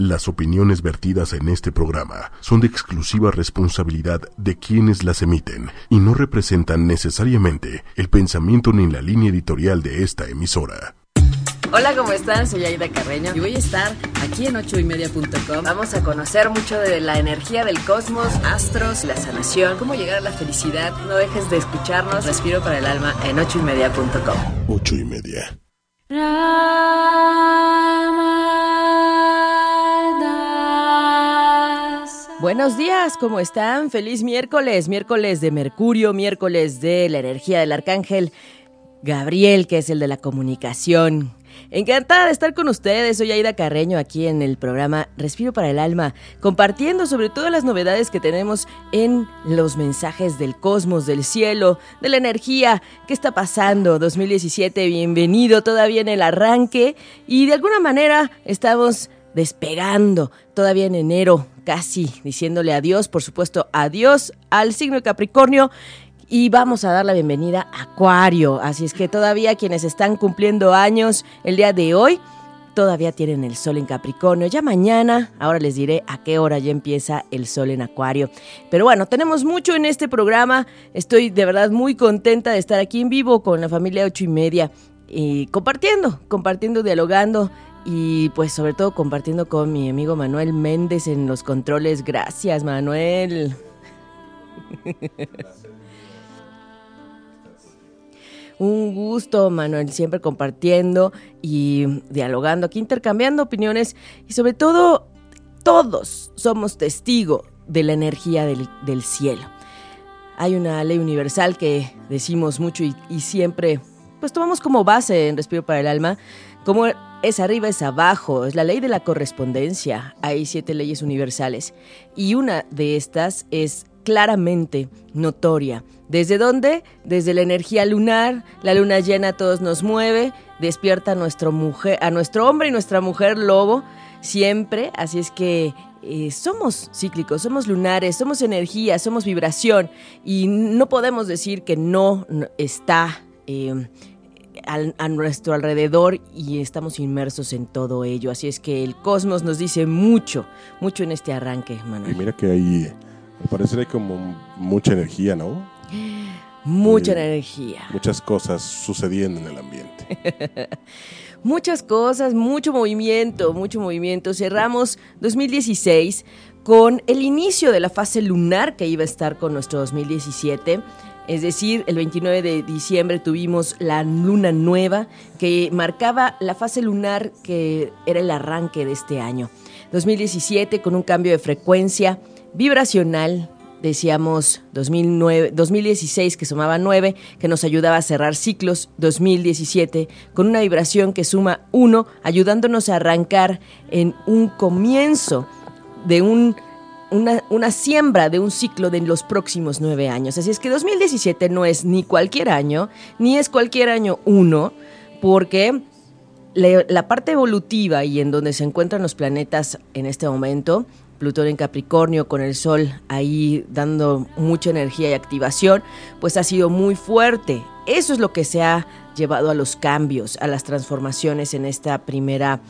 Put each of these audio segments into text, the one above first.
Las opiniones vertidas en este programa son de exclusiva responsabilidad de quienes las emiten y no representan necesariamente el pensamiento ni la línea editorial de esta emisora. Hola, ¿cómo están? Soy Aida Carreño y voy a estar aquí en ochoymedia.com. Vamos a conocer mucho de la energía del cosmos, astros, la sanación, cómo llegar a la felicidad. No dejes de escucharnos. Respiro para el alma en ochoymedia.com. Ocho y media. Buenos días, ¿cómo están? Feliz miércoles, miércoles de Mercurio, miércoles de la energía del arcángel Gabriel, que es el de la comunicación. Encantada de estar con ustedes, soy Aida Carreño aquí en el programa Respiro para el Alma, compartiendo sobre todas las novedades que tenemos en los mensajes del cosmos, del cielo, de la energía, qué está pasando 2017, bienvenido todavía en el arranque y de alguna manera estamos despegando todavía en enero, casi diciéndole adiós, por supuesto, adiós al signo de Capricornio. Y vamos a dar la bienvenida a Acuario. Así es que todavía quienes están cumpliendo años el día de hoy, todavía tienen el sol en Capricornio. Ya mañana, ahora les diré a qué hora ya empieza el sol en Acuario. Pero bueno, tenemos mucho en este programa. Estoy de verdad muy contenta de estar aquí en vivo con la familia ocho y media. Y compartiendo, compartiendo, dialogando y pues sobre todo compartiendo con mi amigo Manuel Méndez en los controles. Gracias, Manuel. Un gusto, Manuel, siempre compartiendo y dialogando aquí, intercambiando opiniones y sobre todo todos somos testigos de la energía del, del, cielo. Hay una ley universal que decimos mucho y, y siempre pues tomamos como base en Respiro para el Alma, como es arriba es abajo, es la ley de la correspondencia. Hay siete leyes universales y una de estas es claramente notoria. ¿Desde dónde? Desde la energía lunar, la luna llena a todos nos mueve, despierta a nuestro, mujer, a nuestro hombre y nuestra mujer lobo siempre, así es que eh, somos cíclicos, somos lunares, somos energía, somos vibración y no podemos decir que no está... Eh, a, nuestro alrededor y estamos inmersos en todo ello. Así es que el cosmos nos dice mucho, mucho en este arranque, Manuel. Y mira que hay, al parecer hay como mucha energía, ¿no? Mucha energía. Muchas cosas sucediendo en el ambiente. muchas cosas, mucho movimiento, mucho movimiento. Cerramos 2016 con el inicio de la fase lunar que iba a estar con nuestro 2017 es decir, el 29 de diciembre tuvimos la luna nueva que marcaba la fase lunar que era el arranque de este año. 2017 con un cambio de frecuencia vibracional, decíamos 2009, 2016 que sumaba 9, que nos ayudaba a cerrar ciclos, 2017 con una vibración que suma 1, ayudándonos a arrancar en un comienzo de un una, siembra de un ciclo de los próximos nueve años. Así es que 2017 no es ni cualquier año, ni es cualquier año uno, porque la parte evolutiva y en donde se encuentran los planetas en este momento, Plutón en Capricornio con el Sol ahí dando mucha energía y activación, pues ha sido muy fuerte. Eso es lo que se ha llevado a los cambios, a las transformaciones en esta primera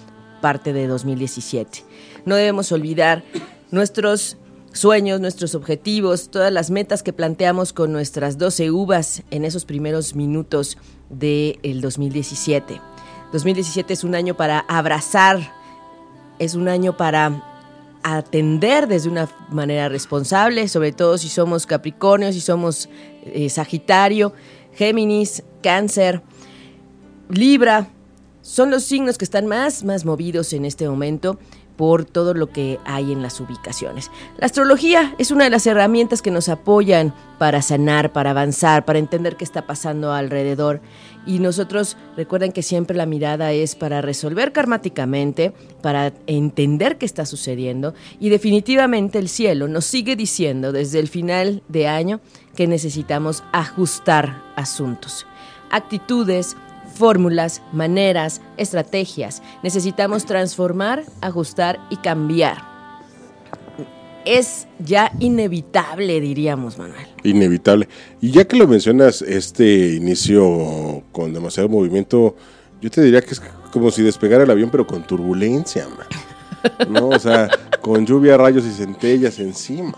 parte de 2017. No debemos olvidar nuestros sueños, nuestros objetivos, todas las metas que planteamos con nuestras 12 uvas en esos primeros minutos del 2017. 2017 es un año para abrazar, es un año para atender desde una manera responsable, sobre todo si somos Capricornio, si somos eh, Sagitario, Géminis, Cáncer, Libra. Son los signos que están más, más movidos en este momento por todo lo que hay en las ubicaciones. La astrología es una de las herramientas que nos apoyan para sanar, para avanzar, para entender qué está pasando alrededor. Y nosotros recuerden que siempre la mirada es para resolver karmáticamente, para entender qué está sucediendo. Y definitivamente el cielo nos sigue diciendo desde el final de año que necesitamos ajustar asuntos, actitudes, fórmulas, maneras, estrategias. Necesitamos transformar, ajustar y cambiar. Es ya inevitable, diríamos, Manuel. Inevitable. Y ya que lo mencionas, este inicio con demasiado movimiento, yo te diría que es como si despegara el avión, pero con turbulencia, man. ¿no? O sea, con lluvia, rayos y centellas encima.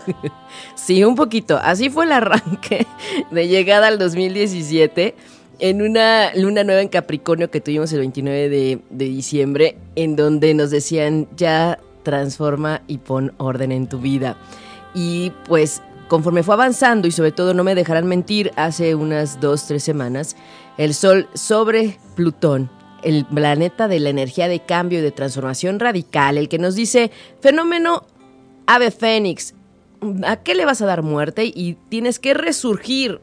Sí, un poquito. Así fue el arranque de llegada al 2017 en una luna nueva en Capricornio que tuvimos el 29 de, diciembre, en donde nos decían ya transforma y pon orden en tu vida. Y pues conforme fue avanzando y sobre todo no me dejarán mentir, hace unas dos, tres semanas, el Sol sobre Plutón, el planeta de la energía de cambio y de transformación radical, el que nos dice, fenómeno ave fénix, ¿a qué le vas a dar muerte? Y tienes que resurgir,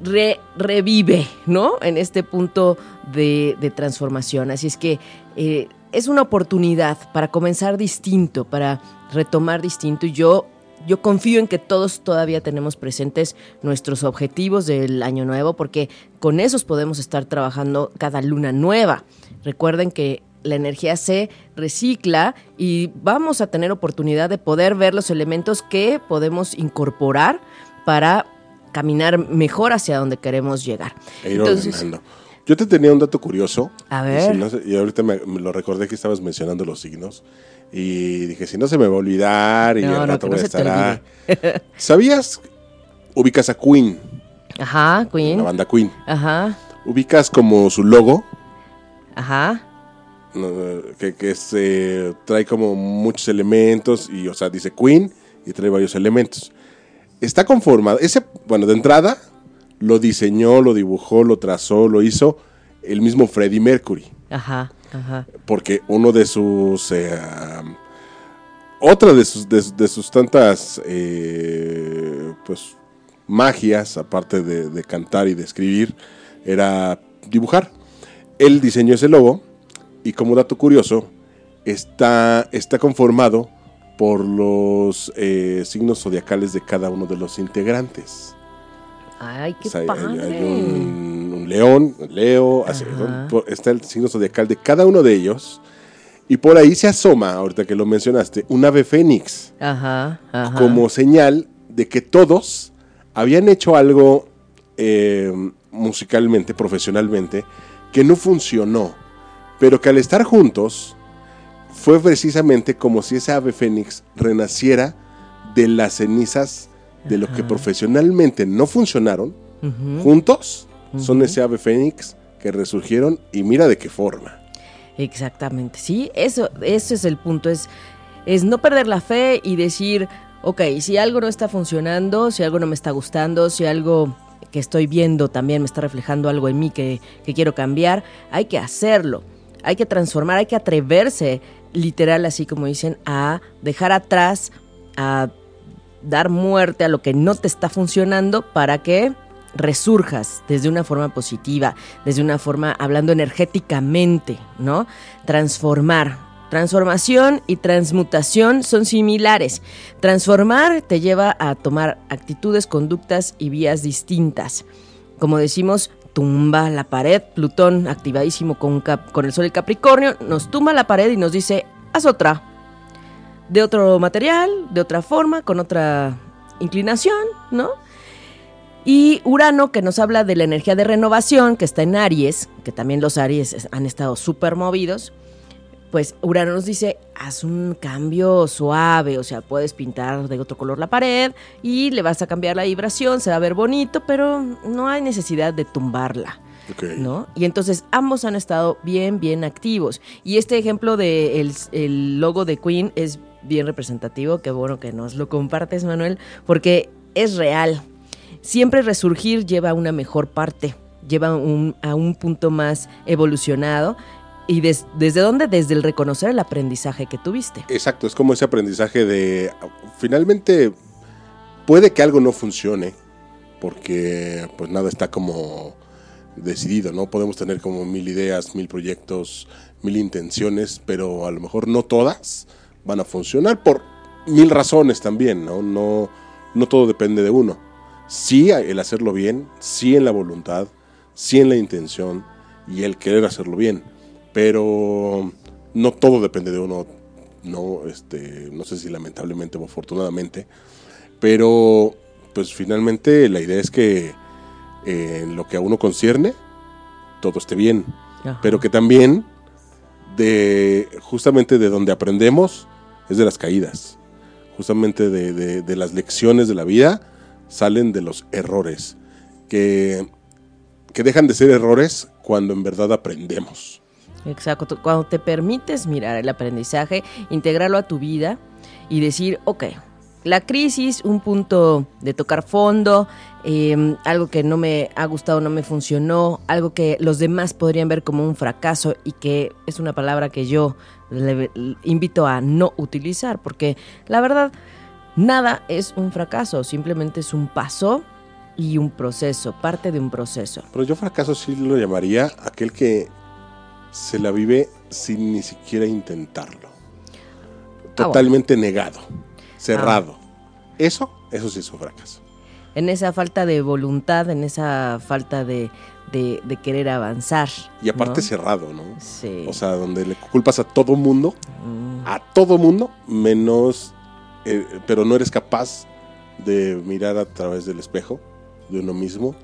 revive, ¿no? En este punto de, transformación. Así es que eh, es una oportunidad para comenzar distinto, para retomar distinto. Y yo yo confío en que todos todavía tenemos presentes nuestros objetivos del año nuevo porque con esos podemos estar trabajando cada luna nueva. Recuerden que la energía se recicla y vamos a tener oportunidad de poder ver los elementos que podemos incorporar para caminar mejor hacia donde queremos llegar. E Yo te tenía un dato curioso. A ver. Y, ahorita me, lo recordé que estabas mencionando los signos. Y dije, si no se me va a olvidar y no, rato voy a estar. ¿Sabías? Ubicas a Queen. Ajá, Queen. La banda Queen. Ajá. Ubicas como su logo. Ajá. Que, que se trae como muchos elementos y, o sea, dice Queen y trae varios elementos. Está conformado. Ese, bueno, de entrada, lo diseñó, lo dibujó, lo trazó, lo hizo el mismo Freddie Mercury. Ajá. Porque uno de sus... Eh, otra de sus, de, sus tantas eh, pues, magias, aparte de, cantar y de escribir, era dibujar. Él diseñó ese logo y como dato curioso, está, está conformado por los eh, signos zodiacales de cada uno de los integrantes. Ay, qué padre. un, león, Leo, está el signo zodiacal de cada uno de ellos. Y por ahí se asoma, ahorita que lo mencionaste, un ave fénix. Ajá, Como señal de que todos habían hecho algo eh, musicalmente, profesionalmente, que no funcionó. Pero que al estar juntos, fue precisamente como si esa ave fénix renaciera de las cenizas de lo que profesionalmente no funcionaron, juntos. Son ese ave fénix que resurgieron y mira de qué forma. Exactamente, sí, eso, ese es el punto, es, es no perder la fe y decir, ok, si algo no está funcionando, si algo no me está gustando, si algo que estoy viendo también me está reflejando algo en mí que, que quiero cambiar, hay que hacerlo, hay que transformar, hay que atreverse, literal, así como dicen, a dejar atrás, a dar muerte a lo que no te está funcionando para que resurjas desde una forma positiva, desde una forma hablando energéticamente, ¿no? Transformar. Transformación y transmutación son similares. Transformar te lleva a tomar actitudes, conductas y vías distintas. Como decimos, tumba la pared. Plutón, activadísimo con, con el Sol y Capricornio, nos tumba la pared y nos dice, haz otra, de otro material, de otra forma, con otra inclinación, ¿no? Y Urano, que nos habla de la energía de renovación, que está en Aries, que también los Aries han estado súper movidos, pues Urano nos dice, haz un cambio suave, o sea, puedes pintar de otro color la pared y le vas a cambiar la vibración, se va a ver bonito, pero no hay necesidad de tumbarla. ¿no? Y entonces ambos han estado bien, bien activos. Y este ejemplo del de el logo de Queen es bien representativo, qué bueno que nos lo compartes, Manuel, porque es real. Siempre resurgir lleva a una mejor parte, lleva a un punto más evolucionado. ¿Y desde dónde? Desde el reconocer el aprendizaje que tuviste. Exacto, es como ese aprendizaje de, finalmente, puede que algo no funcione, porque pues nada está como decidido, ¿no? Podemos tener como mil ideas, mil proyectos, mil intenciones, pero a lo mejor no todas van a funcionar por mil razones también, ¿no? No, no todo depende de uno. Sí el hacerlo bien, sí en la voluntad, sí en la intención y el querer hacerlo bien, pero no todo depende de uno, no, este, no sé si lamentablemente o afortunadamente, pero pues finalmente la idea es que en lo que a uno concierne, todo esté bien, pero que también de justamente de donde aprendemos es de las caídas. Justamente de, de- de las lecciones de la vida salen de los errores. Que, que dejan de ser errores cuando en verdad aprendemos. Exacto, cuando te permites mirar el aprendizaje, integrarlo a tu vida y decir, ok, la crisis, un punto de tocar fondo, eh, algo que no me ha gustado, no me funcionó, algo que los demás podrían ver como un fracaso y que es una palabra que yo le invito a no utilizar, porque la verdad, nada es un fracaso, simplemente es un paso y un proceso, parte de un proceso. Pero yo fracaso sí lo llamaría aquel que se la vive sin ni siquiera intentarlo. Totalmente negado, cerrado. Eso, eso sí es un fracaso. en esa falta de voluntad, en esa falta de, de- de querer avanzar. Y aparte ¿no? cerrado, ¿no? Sí. O sea, donde le culpas a todo mundo, Mm, a todo mundo, menos, eh, pero no eres capaz de mirar a través del espejo de uno mismo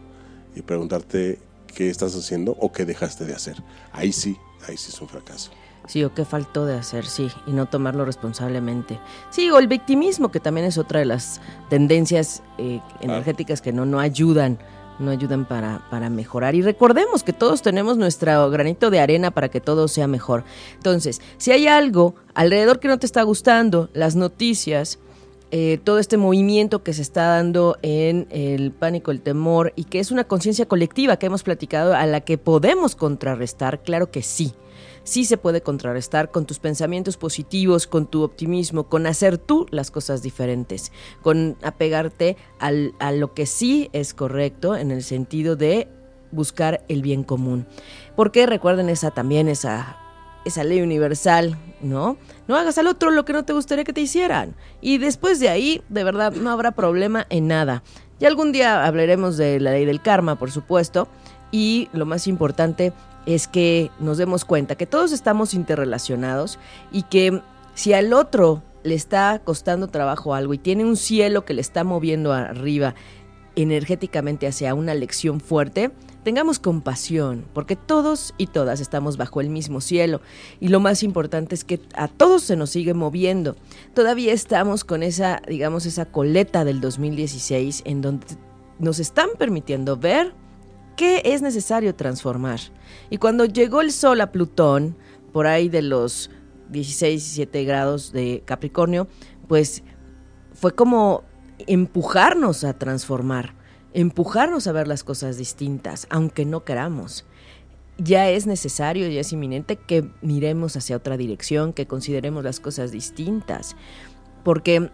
y preguntarte qué estás haciendo o qué dejaste de hacer. Ahí sí, ahí sí es un fracaso. Sí, o qué faltó de hacer, sí, y no tomarlo responsablemente. Sí, o el victimismo, que también es otra de las tendencias eh, energéticas que no, no ayudan, no ayudan para, para mejorar. Y recordemos que todos tenemos nuestro granito de arena para que todo sea mejor. Entonces, si hay algo alrededor que no te está gustando, las noticias, eh, todo este movimiento que se está dando en el pánico, el temor, y que es una conciencia colectiva que hemos platicado a la que podemos contrarrestar, claro que sí. Sí se puede contrarrestar con tus pensamientos positivos, con tu optimismo, con hacer tú las cosas diferentes, con apegarte al- a lo que sí es correcto en el sentido de buscar el bien común. Porque recuerden esa también, esa, esa ley universal, ¿no? No hagas al otro lo que no te gustaría que te hicieran. Y después de ahí, de verdad, no habrá problema en nada. Ya algún día hablaremos de la ley del karma, por supuesto. Y lo más importante es que nos demos cuenta que todos estamos interrelacionados y que si al otro le está costando trabajo algo y tiene un cielo que le está moviendo arriba energéticamente hacia una lección fuerte, tengamos compasión, porque todos y todas estamos bajo el mismo cielo y lo más importante es que a todos se nos sigue moviendo. Todavía estamos con esa, digamos, esa coleta del 2016 en donde nos están permitiendo ver qué es necesario transformar. Y cuando llegó el Sol a Plutón, por ahí de los 16, 17 grados de Capricornio, pues fue como empujarnos a transformar, empujarnos a ver las cosas distintas, aunque no queramos. Ya es necesario, ya es inminente que miremos hacia otra dirección, que consideremos las cosas distintas, porque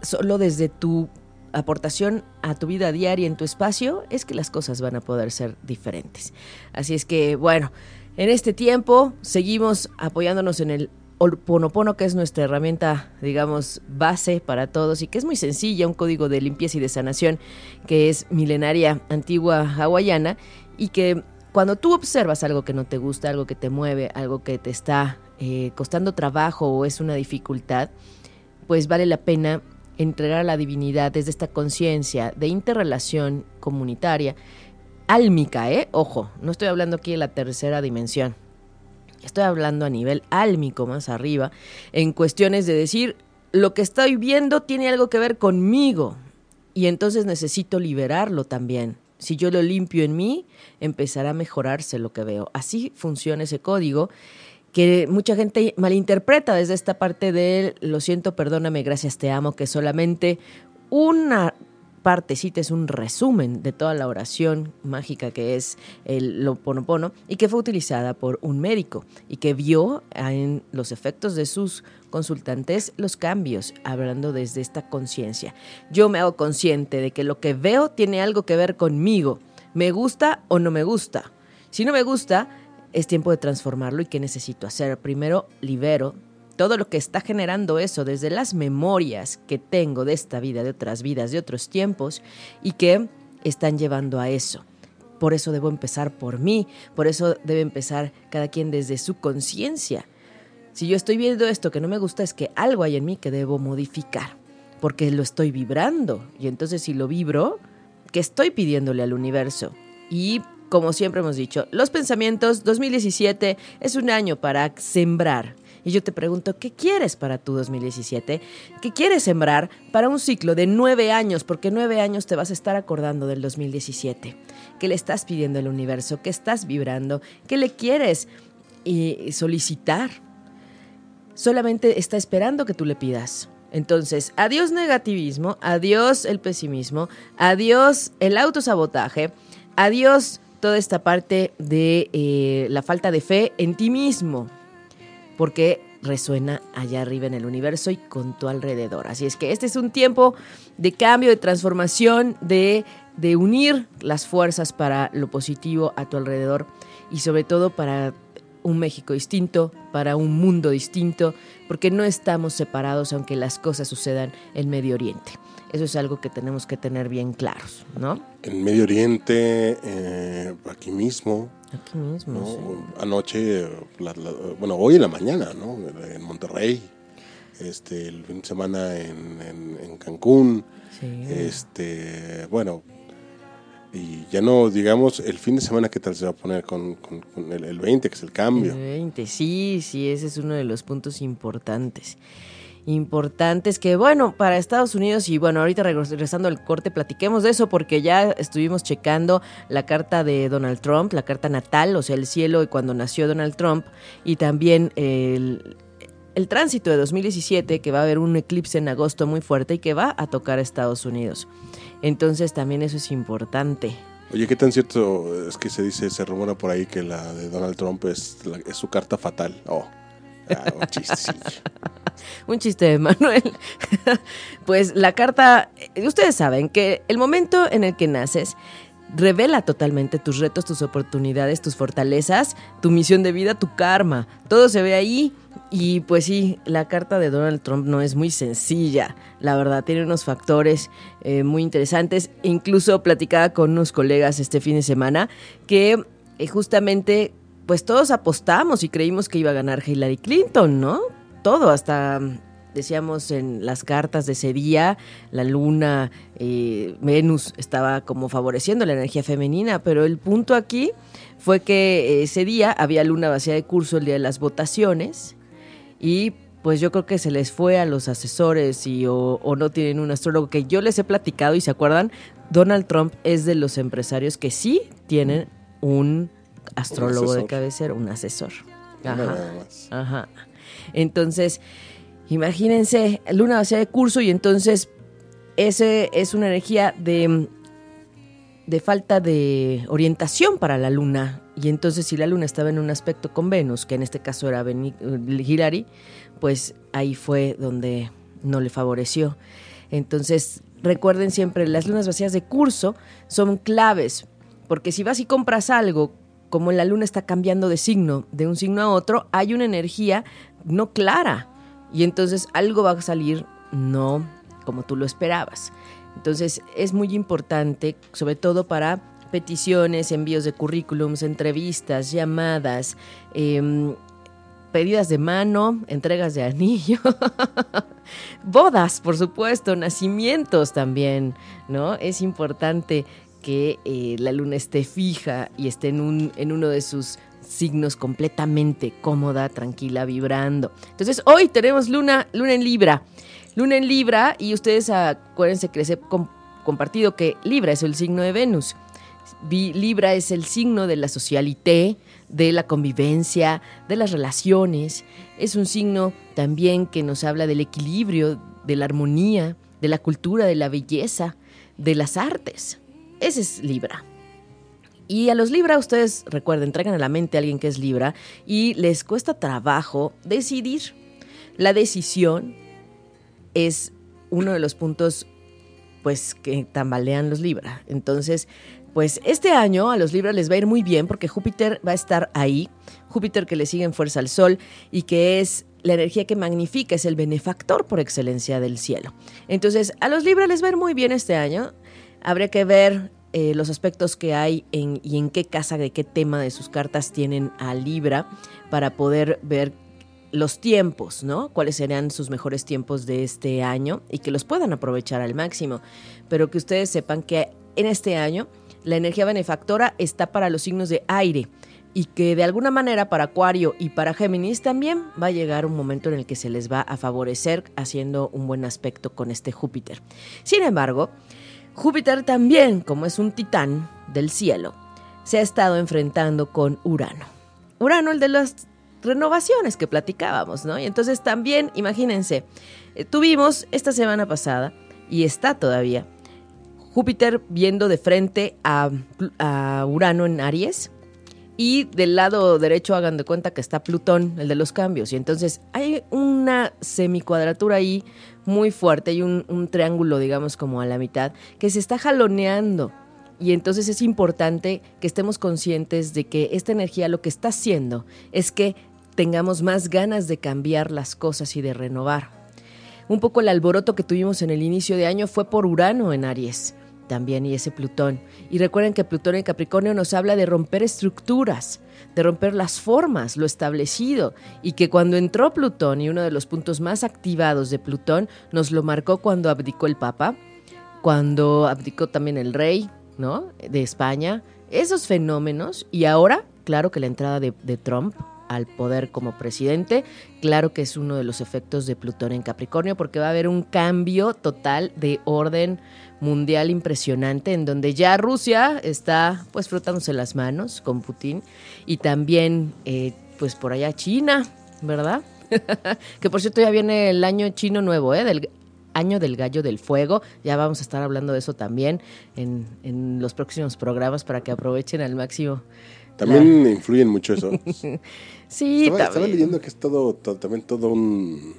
solo desde tu aportación a tu vida diaria en tu espacio es que las cosas van a poder ser diferentes. Así es que, bueno, en este tiempo seguimos apoyándonos en el Ponopono, que es nuestra herramienta, digamos, base para todos y que es muy sencilla, un código de limpieza y de sanación que es milenaria, antigua, hawaiana y que cuando tú observas algo que no te gusta, algo que te mueve, algo que te está eh, costando trabajo o es una dificultad, pues vale la pena entregar a la divinidad desde esta conciencia de interrelación comunitaria, álmica, ¿eh? Ojo, no estoy hablando aquí de la tercera dimensión. Estoy hablando a nivel álmico más arriba, en cuestiones de decir, lo que estoy viendo tiene algo que ver conmigo y entonces necesito liberarlo también. Si yo lo limpio en mí, empezará a mejorarse lo que veo. Así funciona ese código que mucha gente malinterpreta desde esta parte de lo siento, perdóname, gracias, te amo, que solamente una partecita es un resumen de toda la oración mágica que es el Loponopono y que fue utilizada por un médico y que vio en los efectos de sus consultantes los cambios, hablando desde esta conciencia. Yo me hago consciente de que lo que veo tiene algo que ver conmigo, me gusta o no me gusta. Si no me gusta, es tiempo de transformarlo y qué necesito hacer. Primero libero todo lo que está generando eso desde las memorias que tengo de esta vida, de otras vidas, de otros tiempos y que están llevando a eso. Por eso debo empezar por mí, por eso debe empezar cada quien desde su conciencia. Si yo estoy viendo esto que no me gusta es que algo hay en mí que debo modificar, porque lo estoy vibrando y entonces si lo vibro, ¿qué estoy pidiéndole al universo? Y como siempre hemos dicho, los pensamientos 2017 es un año para sembrar. Y yo te pregunto, ¿qué quieres para tu 2017? ¿Qué quieres sembrar para un ciclo de nueve años? Porque nueve años te vas a estar acordando del 2017. ¿Qué le estás pidiendo al universo? ¿Qué estás vibrando? ¿Qué le quieres eh, solicitar? Solamente está esperando que tú le pidas. Entonces, adiós negativismo, adiós el pesimismo, adiós el autosabotaje, adiós toda esta parte de eh, la falta de fe en ti mismo, porque resuena allá arriba en el universo y con tu alrededor. Así es que este es un tiempo de cambio, de transformación, de, de unir las fuerzas para lo positivo a tu alrededor y sobre todo para un México distinto, para un mundo distinto, porque no estamos separados aunque las cosas sucedan en Medio Oriente. Eso es algo que tenemos que tener bien claros, ¿no? En Medio Oriente, eh, aquí mismo. Aquí mismo. ¿no? Anoche, bueno, hoy en la mañana, ¿no? En Monterrey. Este, el fin de semana en, en Cancún. Sí. Este, bueno, y ya no, digamos, el fin de semana, ¿qué tal se va a poner con, el, 20, que es el cambio? El 20, sí, sí, ese es uno de los puntos importantes. Importantes que, bueno, para Estados Unidos, y bueno, ahorita regresando al corte, platiquemos de eso, porque ya estuvimos checando la carta de Donald Trump, la carta natal, o sea, el cielo y cuando nació Donald Trump, y también el, el tránsito de 2017, que va a haber un eclipse en agosto muy fuerte y que va a tocar a Estados Unidos. Entonces también eso es importante. Oye, ¿qué tan cierto es que se dice, se rumora por ahí que la de Donald Trump es, es su carta fatal? Oh, un chiste. un chiste de Manuel. pues la carta, ustedes saben que el momento en el que naces revela totalmente tus retos, tus oportunidades, tus fortalezas, tu misión de vida, tu karma. Todo se ve ahí y pues sí, la carta de Donald Trump no es muy sencilla, la verdad, tiene unos factores eh, muy interesantes. Incluso platicaba con unos colegas este fin de semana que eh, justamente pues todos apostamos y creímos que iba a ganar Hillary Clinton, ¿no? Todo, hasta decíamos en las cartas de ese día, la luna, eh, Venus estaba como favoreciendo la energía femenina, pero el punto aquí fue que ese día había luna vacía de curso el día de las votaciones y pues yo creo que se les fue a los asesores y o, no tienen un astrólogo que yo les he platicado y se acuerdan, Donald Trump es de los empresarios que sí tienen un astrólogo de cabecera, un asesor. Ajá. Ajá. Entonces, imagínense, luna vacía de curso y entonces ese es una energía de de falta de orientación para la luna. Y entonces si la luna estaba en un aspecto con Venus, que en este caso era Hillary, pues ahí fue donde no le favoreció. Entonces recuerden siempre, las lunas vacías de curso son claves, porque si vas y compras algo, como la luna está cambiando de signo, de un signo a otro, hay una energía no clara. Y entonces algo va a salir no como tú lo esperabas. Entonces es muy importante, sobre todo para peticiones, envíos de currículums, entrevistas, llamadas, em, pedidas de mano, entregas de anillo, bodas, por supuesto, nacimientos también, ¿no? Es importante que eh, la luna esté fija y esté en, un, en uno de sus signos completamente cómoda, tranquila, vibrando. Entonces, hoy tenemos luna, luna en Libra. Luna en Libra y ustedes acuérdense que les he compartido que Libra es el signo de Venus. Libra es el signo de la socialité, de la convivencia, de las relaciones. Es un signo también que nos habla del equilibrio, de la armonía, de la cultura, de la belleza, de las artes. Ese es Libra. Y a los Libra, ustedes recuerden, traigan a la mente a alguien que es Libra y les cuesta trabajo decidir. La decisión es uno de los puntos pues que tambalean los Libra. Entonces, pues este año a los Libra les va a ir muy bien porque Júpiter va a estar ahí, Júpiter que le sigue en fuerza al Sol y que es la energía que magnifica, es el benefactor por excelencia del cielo. Entonces, a los Libra les va a ir muy bien este año. Habría que ver eh, los aspectos que hay en, y en qué casa, de qué tema de sus cartas tienen a Libra para poder ver los tiempos, ¿no? Cuáles serían sus mejores tiempos de este año y que los puedan aprovechar al máximo. Pero que ustedes sepan que en este año la energía benefactora está para los signos de aire y que de alguna manera para Acuario y para Géminis también va a llegar un momento en el que se les va a favorecer haciendo un buen aspecto con este Júpiter. Sin embargo, Júpiter también, como es un titán del cielo, se ha estado enfrentando con Urano. Urano, el de las renovaciones que platicábamos, ¿no? Y entonces también, imagínense, eh, tuvimos esta semana pasada, y está todavía, Júpiter viendo de frente a, a Urano en Aries, y del lado derecho hagan de cuenta que está Plutón, el de los cambios. Y entonces hay una semicuadratura ahí muy fuerte, hay un, un triángulo, digamos, como a la mitad, que se está jaloneando. Y entonces es importante que estemos conscientes de que esta energía lo que está haciendo es que tengamos más ganas de cambiar las cosas y de renovar. Un poco el alboroto que tuvimos en el inicio de año fue por Urano en Aries también y ese Plutón. Y recuerden que Plutón en Capricornio nos habla de romper estructuras, de romper las formas, lo establecido, y que cuando entró Plutón, y uno de los puntos más activados de Plutón, nos lo marcó cuando abdicó el Papa, cuando abdicó también el rey, ¿no? De España, esos fenómenos, y ahora, claro que la entrada de, de Trump al poder como presidente. Claro que es uno de los efectos de Plutón en Capricornio porque va a haber un cambio total de orden mundial impresionante en donde ya Rusia está pues frotándose las manos con Putin y también eh, pues por allá China, ¿verdad? que por cierto ya viene el año chino nuevo, ¿eh? Del año del gallo del fuego. Ya vamos a estar hablando de eso también en, en los próximos programas para que aprovechen al máximo. También influyen mucho eso. sí, estaba, leyendo que es todo, todo- también todo un,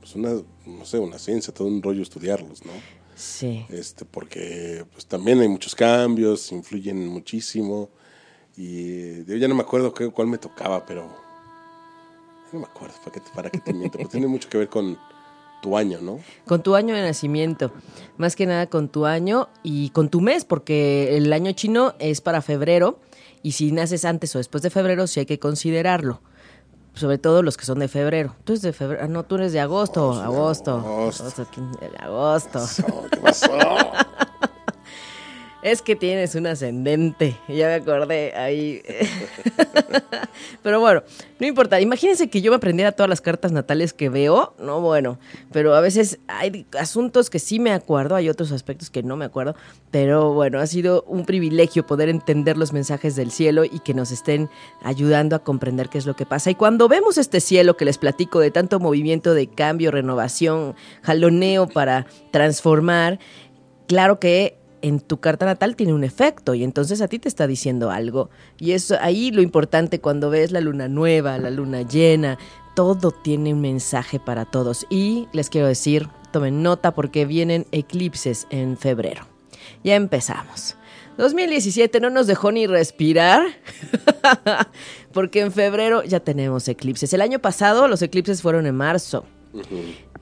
pues una, no sé, una ciencia, todo un rollo estudiarlos, ¿no? Sí. este porque pues también hay muchos cambios, influyen muchísimo y yo ya no me acuerdo qué, cuál me tocaba, pero no me acuerdo, para qué, te- para qué te miento, pero tiene mucho que ver con tu año, ¿no? Con tu año de nacimiento, más que nada con tu año y con tu mes, porque el año chino es para febrero y si naces antes o después de febrero sí hay que considerarlo. Sobre todo los que son de febrero. Tú eres de febrero, no, tú eres de agosto, Oh, agosto. agosto. Agosto, ¿quién- de agosto. Oh, ¿Qué pasó? Es que tienes un ascendente, ya me acordé ahí. pero bueno, no importa. Imagínense que yo me aprendiera todas las cartas natales que veo, no bueno, pero a veces hay asuntos que sí me acuerdo, hay otros aspectos que no me acuerdo, pero bueno, ha sido un privilegio poder entender los mensajes del cielo y que nos estén ayudando a comprender qué es lo que pasa. Y cuando vemos este cielo que les platico de tanto movimiento de cambio, renovación, jaloneo para transformar, claro que en tu carta natal tiene un efecto y entonces a ti te está diciendo algo. Y eso ahí lo importante cuando ves la luna nueva, la luna llena, todo tiene un mensaje para todos. Y les quiero decir, tomen nota porque vienen eclipses en febrero. Ya empezamos. 2017 no nos dejó ni respirar, porque en febrero ya tenemos eclipses. El año pasado los eclipses fueron en marzo.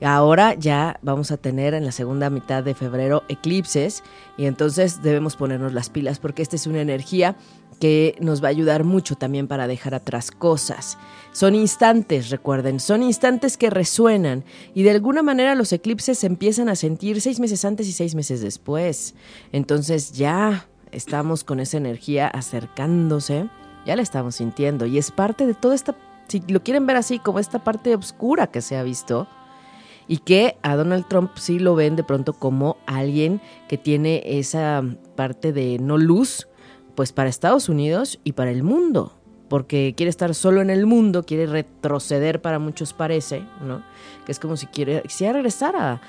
Ahora ya vamos a tener en la segunda mitad de febrero eclipses y entonces debemos ponernos las pilas porque esta es una energía que nos va a ayudar mucho también para dejar atrás cosas. Son instantes, recuerden, son instantes que resuenan y de alguna manera los eclipses se empiezan a sentir seis meses antes y seis meses después. Entonces ya estamos con esa energía acercándose, ya la estamos sintiendo y es parte de toda esta, si lo quieren ver así, como esta parte oscura que se ha visto y que a Donald Trump sí lo ven de pronto como alguien que tiene esa parte de no luz, pues para Estados Unidos y para el mundo, porque quiere estar solo en el mundo, quiere retroceder para muchos parece, ¿no? Que es como si quiere, quisiera regresar a,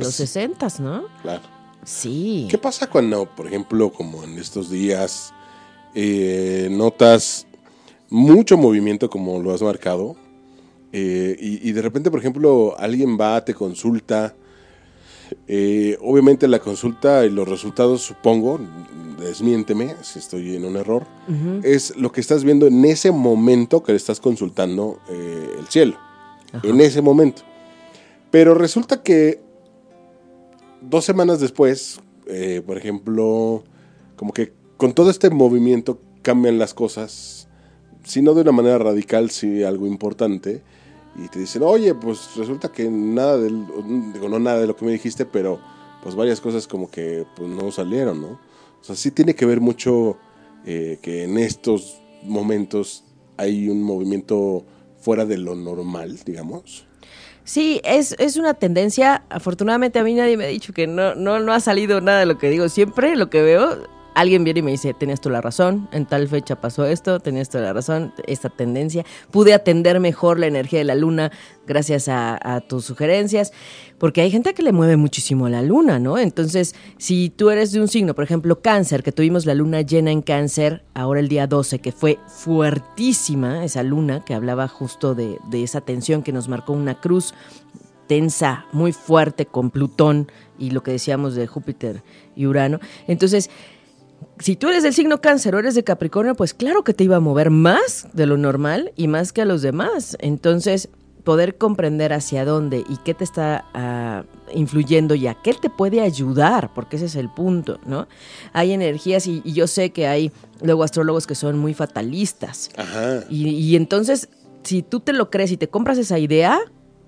los 60, ¿no? Claro. Sí. ¿Qué pasa cuando, por ejemplo, como en estos días, eh, notas mucho movimiento como lo has marcado? eh, y, y de repente, por ejemplo, alguien va, te consulta. eh, obviamente la consulta y los resultados, supongo, desmiénteme si estoy en un error, es lo que estás viendo en ese momento que le estás consultando eh, el cielo. Ajá. En ese momento. Pero resulta que dos semanas después, por ejemplo, como que con todo este movimiento cambian las cosas, si no de una manera radical, sí algo importante, y te dicen, oye, pues resulta que nada del, digo, no nada de lo que me dijiste, pero pues varias cosas como que pues no salieron, ¿no? O sea, sí tiene que ver mucho eh, que en estos momentos hay un movimiento fuera de lo normal, digamos. Sí, es, es una tendencia. Afortunadamente a mí nadie me ha dicho que no, no, no ha salido nada de lo que digo. Siempre lo que veo alguien viene y me dice, tenías tú la razón, en tal fecha pasó esto, tenías tú la razón, esta tendencia, pude atender mejor la energía de la luna gracias a, tus sugerencias, porque hay gente que le mueve muchísimo a la luna, ¿no? Entonces, si tú eres de un signo, por ejemplo, cáncer, que tuvimos la luna llena en cáncer, ahora el día 12, que fue fuertísima esa luna, que hablaba justo de, de esa tensión que nos marcó una cruz tensa, muy fuerte con Plutón y lo que decíamos de Júpiter y Urano. Entonces, si tú eres del signo cáncer o eres de Capricornio, pues claro que te iba a mover más de lo normal y más que a los demás. Entonces, poder comprender hacia dónde y qué te está ah, influyendo y a qué te puede ayudar, porque ese es el punto, ¿no? Hay energías y, yo sé que hay luego astrólogos que son muy fatalistas. Ajá. Y, y entonces, si tú te lo crees y te compras esa idea,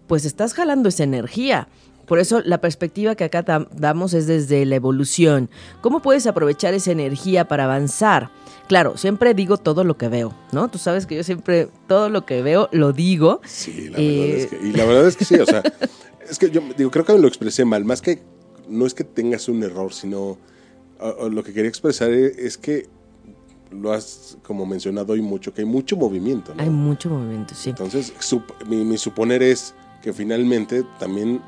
pues estás jalando esa energía. Por eso la perspectiva que acá damos es desde la evolución. ¿Cómo puedes aprovechar esa energía para avanzar? Claro, siempre digo todo lo que veo, ¿no? Tú sabes que yo siempre todo lo que veo lo digo. Sí, la verdad es que, y la verdad es que sí, o sea, es que yo digo, creo que me lo expresé mal, más que no es que tengas un error, sino lo que quería expresar e, es que lo has como mencionado hoy mucho, que hay mucho movimiento. ¿no? Hay mucho movimiento, sí. Entonces, mi, mi suponer es que finalmente también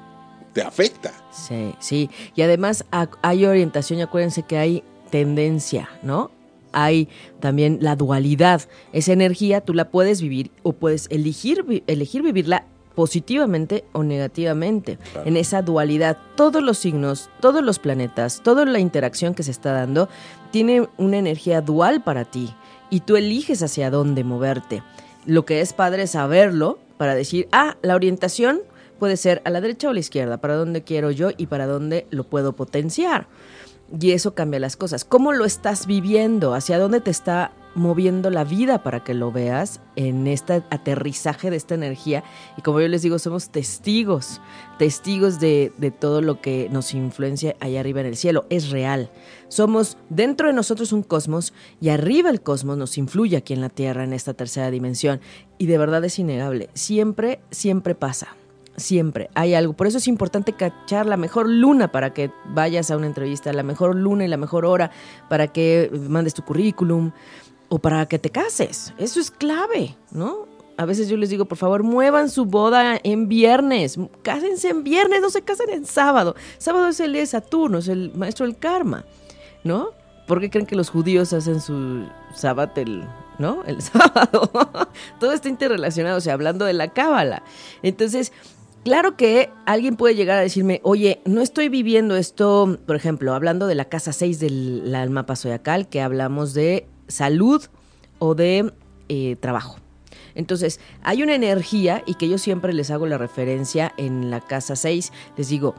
te afecta. Sí, sí. Y además hay orientación y acuérdense que hay tendencia, ¿no? Hay también la dualidad. Esa energía tú la puedes vivir o puedes elegir, elegir vivirla positivamente o negativamente. En esa dualidad, todos los signos, todos los planetas, toda la interacción que se está dando, tiene una energía dual para ti y tú eliges hacia dónde moverte. Lo que es padre saberlo para decir, ah, la orientación puede ser a la derecha o a la izquierda, para dónde quiero yo y para dónde lo puedo potenciar. Y eso cambia las cosas. ¿Cómo lo estás viviendo? ¿Hacia dónde te está moviendo la vida para que lo veas en este aterrizaje de esta energía? Y como yo les digo, somos testigos, testigos de, todo lo que nos influencia allá arriba en el cielo. Es real. Somos dentro de nosotros un cosmos y arriba el cosmos nos influye aquí en la Tierra, en esta tercera dimensión. Y de verdad es innegable. Siempre, siempre pasa siempre hay algo. Por eso es importante cachar la mejor luna para que vayas a una entrevista, la mejor luna y la mejor hora para que mandes tu currículum o para que te cases. Eso es clave, ¿no? A veces yo les digo, por favor, muevan su boda en viernes. Cásense en viernes, no se casen en sábado. Sábado es el de Saturno, es el maestro del karma, ¿no? ¿Por qué creen que los judíos hacen su sábado el, ¿no? El sábado. Todo está interrelacionado, o sea, hablando de la cábala. Entonces, Claro que alguien puede llegar a decirme, oye, no estoy viviendo esto, por ejemplo, hablando de la casa 6 del mapa zodiacal, que hablamos de salud o de eh, trabajo. Entonces, hay una energía y que yo siempre les hago la referencia en la casa 6, les digo,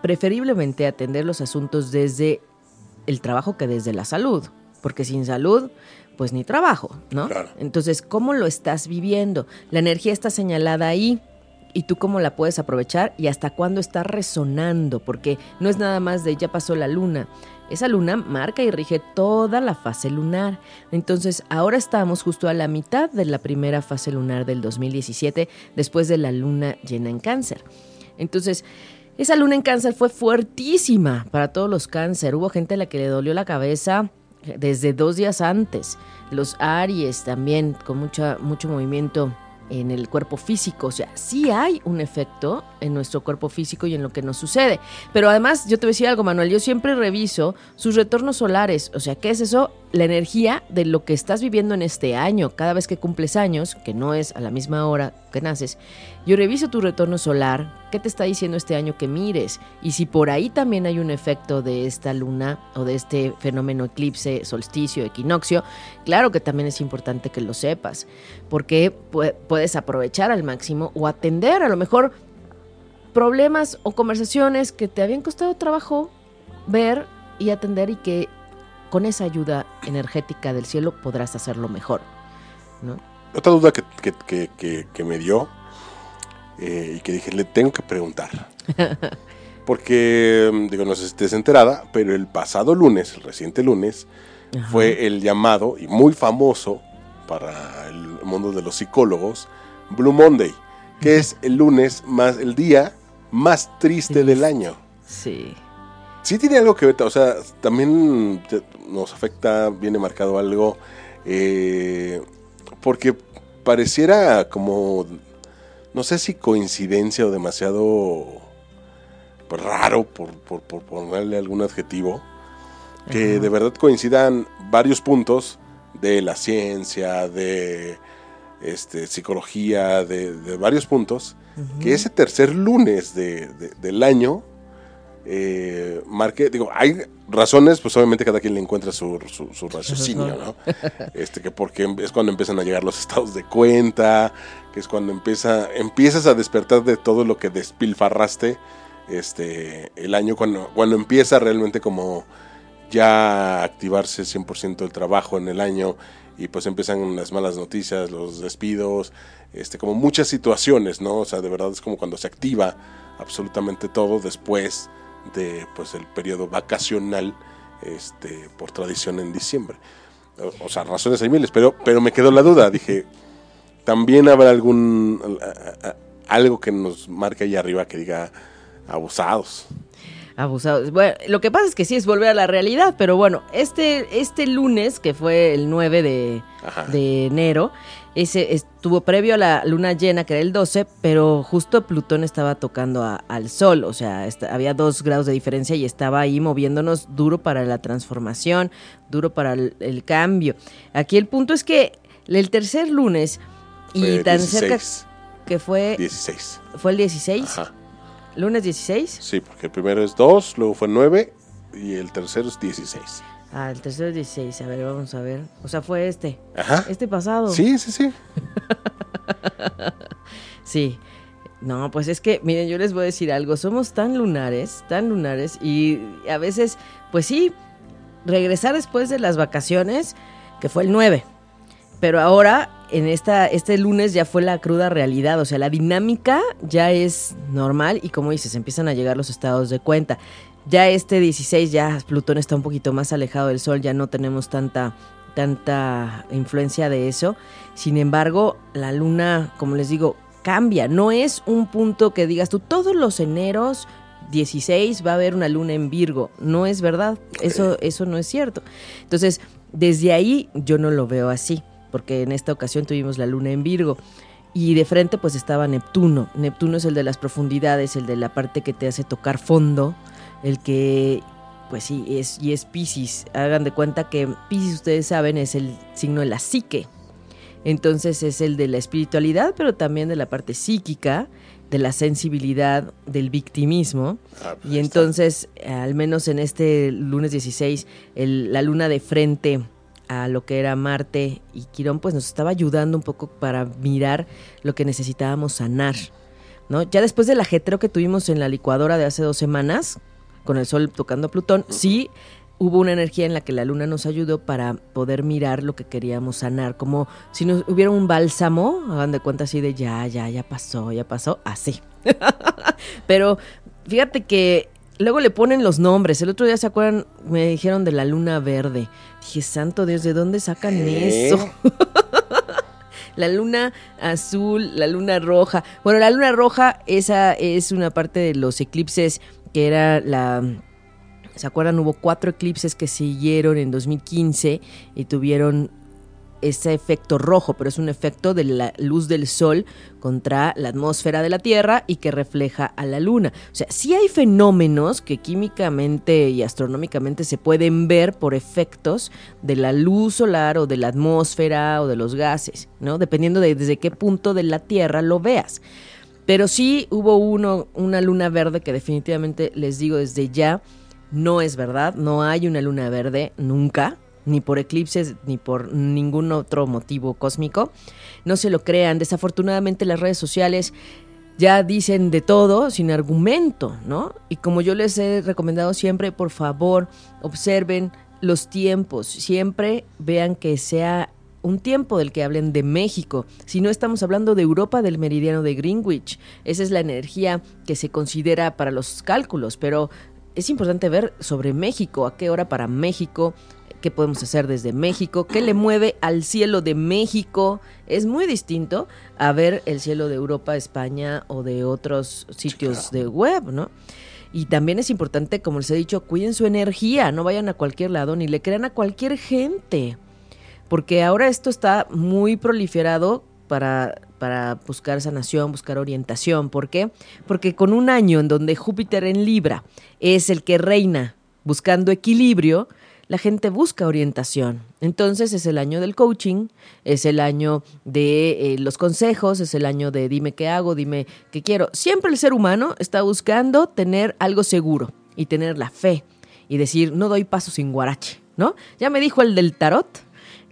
preferiblemente atender los asuntos desde el trabajo que desde la salud, porque sin salud, pues ni trabajo, ¿no? Entonces, ¿cómo lo estás viviendo? La energía está señalada ahí y tú cómo la puedes aprovechar y hasta cuándo está resonando, porque no es nada más de ya pasó la luna. Esa luna marca y rige toda la fase lunar. Entonces, ahora estamos justo a la mitad de la primera fase lunar del 2017, después de la luna llena en cáncer. Entonces, esa luna en cáncer fue fuertísima para todos los cáncer. Hubo gente a la que le dolió la cabeza desde dos días antes. Los Aries también, con mucha, mucho movimiento en el cuerpo físico. O sea, sí hay un efecto en nuestro cuerpo físico y en lo que nos sucede. Pero además, yo te decía algo, Manuel, yo siempre reviso sus retornos solares. O sea, ¿qué es eso? La energía de lo que estás viviendo en este año. Cada vez que cumples años, que no es a la misma hora que naces, yo reviso tu retorno solar, qué te está diciendo este año que mires y si por ahí también hay un efecto de esta luna o de este fenómeno eclipse, solsticio, equinoccio, claro que también es importante que lo sepas, porque puedes aprovechar al máximo o atender a lo mejor problemas o conversaciones que te habían costado trabajo ver y atender y que con esa ayuda energética del cielo podrás hacerlo mejor. ¿no? Otra duda que, me dio eh, y que dije, le tengo que preguntar. Porque, mm, digo, no sé si estés enterada, pero el pasado lunes, el reciente lunes, fue el llamado y muy famoso para el mundo de los psicólogos, Blue Monday, que es el lunes más, el día más triste del año. Sí. Sí tiene algo que ver, o sea, también nos afecta, viene marcado algo, eh, porque pareciera como, no sé si coincidencia o demasiado raro, por, ponerle algún adjetivo, que de verdad coincidan varios puntos de la ciencia, de este, psicología, de, varios puntos, que ese tercer lunes del año eh, marque, digo, hay razones, pues obviamente cada quien le encuentra su, su, raciocinio, ¿no? Este, que porque es cuando empiezan a llegar los estados de cuenta, que es cuando empieza, empiezas a despertar de todo lo que despilfarraste este, el año, cuando, cuando empieza realmente como ya a activarse 100% el trabajo en el año y pues empiezan las malas noticias, los despidos, este, como muchas situaciones, ¿no? O sea, de verdad es como cuando se activa absolutamente todo después de pues el periodo vacacional este, por tradición en diciembre. O, sea, razones hay miles, pero, pero me quedó la duda. Dije, también habrá algún algo que nos marque ahí arriba que diga abusados. Abusados. Bueno, lo que pasa es que sí es volver a la realidad, pero bueno, este, este lunes, que fue el 9 de, de enero, ese estuvo previo a la luna llena, que era el 12, pero justo Plutón estaba tocando al Sol, o sea, había dos grados de diferencia y estaba ahí moviéndonos duro para la transformación, duro para el, cambio. Aquí el punto es que el tercer lunes y tan cerca que fue... 16. ¿Fue el 16? Ajá. ¿Lunes 16? Sí, porque el primero es 2, luego fue 9 y el tercero es 16. Ah, el tercero es 16. A ver, vamos a ver. O sea, fue este. Este pasado. Sí, sí, sí. sí. No, pues es que, miren, yo les voy a decir algo. Somos tan lunares, tan lunares. Y a veces, pues sí, regresar después de las vacaciones, que fue el 9. Pero ahora, en esta, este lunes ya fue la cruda realidad. O sea, la dinámica ya es normal y como dices, empiezan a llegar los estados de cuenta. Ya este 16, ya Plutón está un poquito más alejado del Sol, ya no tenemos tanta, tanta influencia de eso. Sin embargo, la luna, como les digo, cambia. No es un punto que digas tú, todos los eneros 16 va a haber una luna en Virgo. No es verdad, eso, eso no es cierto. Entonces, desde ahí yo no lo veo así, porque en esta ocasión tuvimos la luna en Virgo. Y de frente pues estaba Neptuno. Neptuno es el de las profundidades, el de la parte que te hace tocar fondo, el que pues sí, es, y es Pisces. Hagan de cuenta que Pisces, ustedes saben, es el signo de la psique. Entonces es el de la espiritualidad, pero también de la parte psíquica, de la sensibilidad, del victimismo. Ah, pues y entonces, al menos en este lunes 16, la luna de frente a lo que era Marte y Quirón, pues nos estaba ayudando un poco para mirar lo que necesitábamos sanar. ¿no? Ya después del ajetreo que tuvimos en la licuadora de hace dos semanas, con el Sol tocando a Plutón, sí hubo una energía en la que la luna nos ayudó para poder mirar lo que queríamos sanar, como si nos hubiera un bálsamo, hagan de cuenta así de ya, ya, ya pasó, ya pasó, así. Pero fíjate que luego le ponen los nombres. El otro día se acuerdan, me dijeron de la luna verde. Dije, santo Dios, ¿de dónde sacan eso? la luna azul, la luna roja. Bueno, la luna roja, esa es una parte de los eclipses que era la... ¿Se acuerdan? Hubo cuatro eclipses que siguieron en 2015 y tuvieron ese efecto rojo, pero es un efecto de la luz del sol contra la atmósfera de la Tierra y que refleja a la Luna. O sea, sí hay fenómenos que químicamente y astronómicamente se pueden ver por efectos de la luz solar o de la atmósfera o de los gases, ¿no? Dependiendo de desde qué punto de la Tierra lo veas. Pero sí hubo uno, una luna verde que definitivamente les digo desde ya, no es verdad, no hay una luna verde nunca, ni por eclipses, ni por ningún otro motivo cósmico. No se lo crean, desafortunadamente las redes sociales ya dicen de todo sin argumento, ¿no? Y como yo les he recomendado siempre, por favor, observen los tiempos, siempre vean que sea un tiempo del que hablen de México, si no estamos hablando de Europa del meridiano de Greenwich. Esa es la energía que se considera para los cálculos, pero es importante ver sobre México, a qué hora para México, qué podemos hacer desde México, qué le mueve al cielo de México. Es muy distinto a ver el cielo de Europa, España o de otros sitios de web, ¿no? Y también es importante, como les he dicho, cuiden su energía, no vayan a cualquier lado ni le crean a cualquier gente. Porque ahora esto está muy proliferado para, para buscar sanación, buscar orientación. ¿Por qué? Porque con un año en donde Júpiter en Libra es el que reina buscando equilibrio, la gente busca orientación. Entonces es el año del coaching, es el año de eh, los consejos, es el año de dime qué hago, dime qué quiero. Siempre el ser humano está buscando tener algo seguro y tener la fe y decir, no doy paso sin guarache, ¿no? Ya me dijo el del tarot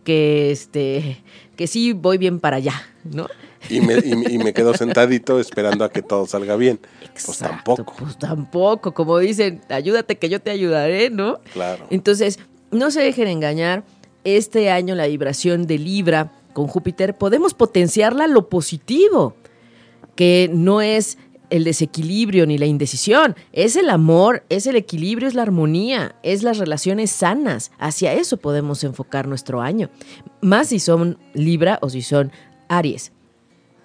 que, este, que sí voy bien para allá, ¿no? Y me, y, me quedo sentadito esperando a que todo salga bien. pues tampoco. Pues tampoco, como dicen, ayúdate que yo te ayudaré, ¿no? Claro. Entonces, no se dejen engañar. Este año la vibración de Libra con Júpiter podemos potenciarla a lo positivo, que no es el desequilibrio ni la indecisión, es el amor, es el equilibrio, es la armonía, es las relaciones sanas. Hacia eso podemos enfocar nuestro año, más si son Libra o si son Aries.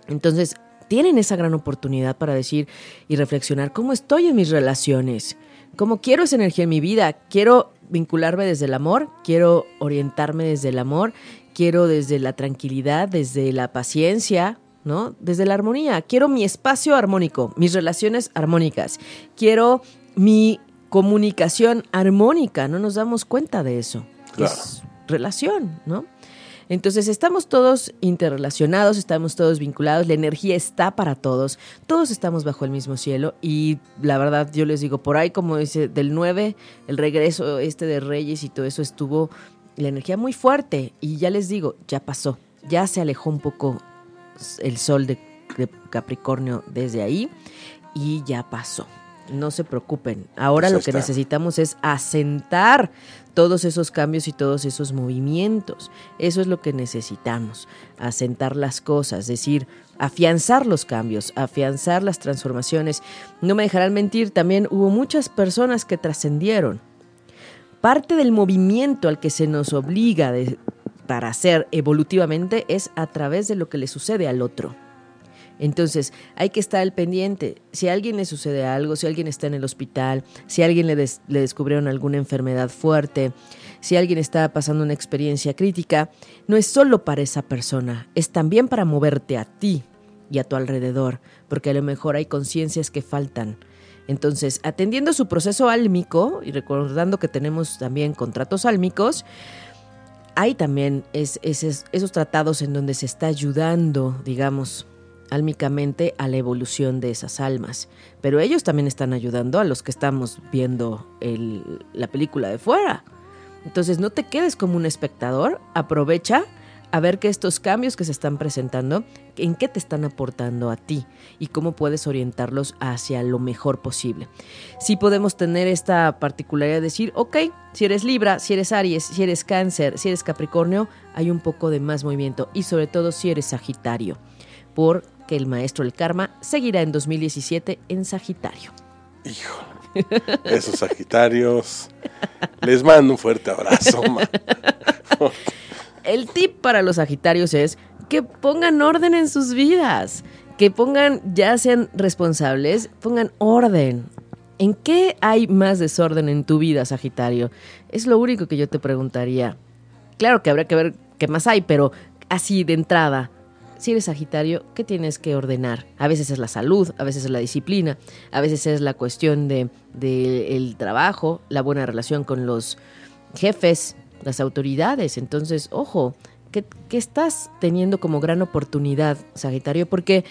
Entonces, tienen esa gran oportunidad para decir y reflexionar cómo estoy en mis relaciones, cómo quiero esa energía en mi vida, quiero vincularme desde el amor, quiero orientarme desde el amor, quiero desde la tranquilidad, desde la paciencia, ¿no? Desde la armonía. Quiero mi espacio armónico, mis relaciones armónicas. Quiero mi comunicación armónica. No nos damos cuenta de eso. Es relación, ¿no? Entonces estamos todos interrelacionados, estamos todos vinculados, la energía está para todos, todos estamos bajo el mismo cielo y la verdad yo les digo, por ahí como dice, del 9, el regreso este de Reyes y todo eso estuvo la energía muy fuerte y ya les digo, ya pasó, ya se alejó un poco el sol de, Capricornio desde ahí y ya pasó. No se preocupen. Ahora pues lo que necesitamos es asentar todos esos cambios y todos esos movimientos. Eso es lo que necesitamos, asentar las cosas, decir, afianzar los cambios, afianzar las transformaciones. No me dejarán mentir, también hubo muchas personas que trascendieron. Parte del movimiento al que se nos obliga para hacer evolutivamente es a través de lo que le sucede al otro. Entonces, hay que estar al pendiente. Si a alguien le sucede algo, si alguien está en el hospital, si a alguien le, descubrieron alguna enfermedad fuerte, si alguien está pasando una experiencia crítica, no es solo para esa persona, es también para moverte a ti y a tu alrededor, porque a lo mejor hay conciencias que faltan. Entonces, atendiendo su proceso álmico y recordando que tenemos también contratos álmicos, hay también esos tratados en donde se está ayudando, digamos, álmicamente a la evolución de esas almas. Pero ellos también están ayudando a los que estamos viendo la película de fuera. Entonces no te quedes como un espectador, aprovecha a ver que estos cambios que se están presentando, en qué te están aportando a ti y cómo puedes orientarlos hacia lo mejor posible. Si podemos tener esta particularidad de decir, ok, si eres Libra, si eres Aries, si eres Cáncer, si eres Capricornio, hay un poco de más movimiento y sobre todo si eres Sagitario, por que el maestro del karma seguirá en 2017 en Sagitario. Hijo, esos Sagitarios. Les mando un fuerte abrazo. el tip para los Sagitarios es que pongan orden en sus vidas. Que pongan, ya sean responsables, pongan orden. ¿En qué hay más desorden en tu vida, Sagitario? Es lo único que yo te preguntaría. Claro que habría que ver qué más hay, pero así de entrada, si eres Sagitario, ¿qué tienes que ordenar? A veces es la salud, a veces es la disciplina, a veces es la cuestión de, el trabajo, la buena relación con los jefes, las autoridades. Entonces, ojo, ¿qué, estás teniendo como gran oportunidad, Sagitario? Porque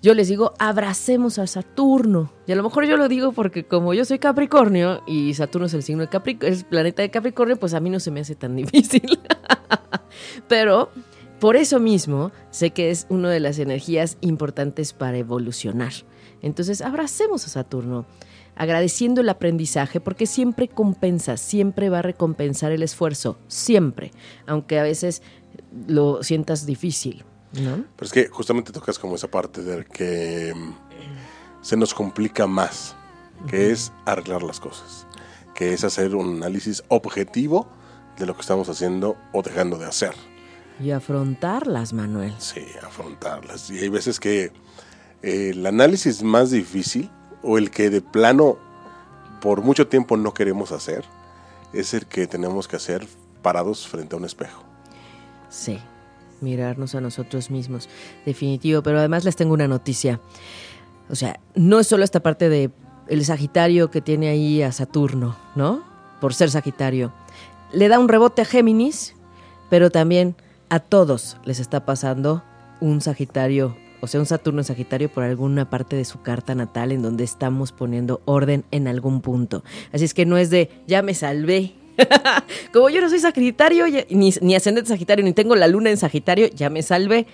yo les digo, abracemos a Saturno. Y a lo mejor yo lo digo porque como yo soy Capricornio y Saturno es el signo de Capricornio, es el planeta de Capricornio, pues a mí no se me hace tan difícil. Pero por eso mismo sé que es una de las energías importantes para evolucionar. Entonces, abracemos a Saturno. agradeciendo el aprendizaje, porque siempre compensa, siempre va a recompensar el esfuerzo, siempre, aunque a veces lo sientas difícil, ¿no? Pero es que justamente tocas como esa parte de que mm, se nos complica más, que es arreglar las cosas, que es hacer un análisis objetivo de lo que estamos haciendo o dejando de hacer. Y afrontarlas, Manuel. Sí, afrontarlas. Y hay veces que eh, el análisis más difícil o el que de plano por mucho tiempo no queremos hacer es el que tenemos que hacer parados frente a un espejo. Sí, mirarnos a nosotros mismos, definitivo. Pero además les tengo una noticia. O sea, no es solo esta parte de el Sagitario que tiene ahí a Saturno, ¿no? Por ser Sagitario. Le da un rebote a Géminis, pero también a todos les está pasando un Sagitario, o sea, un Saturno en Sagitario por alguna parte de su carta natal en donde estamos poniendo orden en algún punto. Así es que no es de ya me salvé. Como yo no soy Sagitario, ni, ascendente Sagitario, ni tengo la luna en Sagitario, ya me salvé.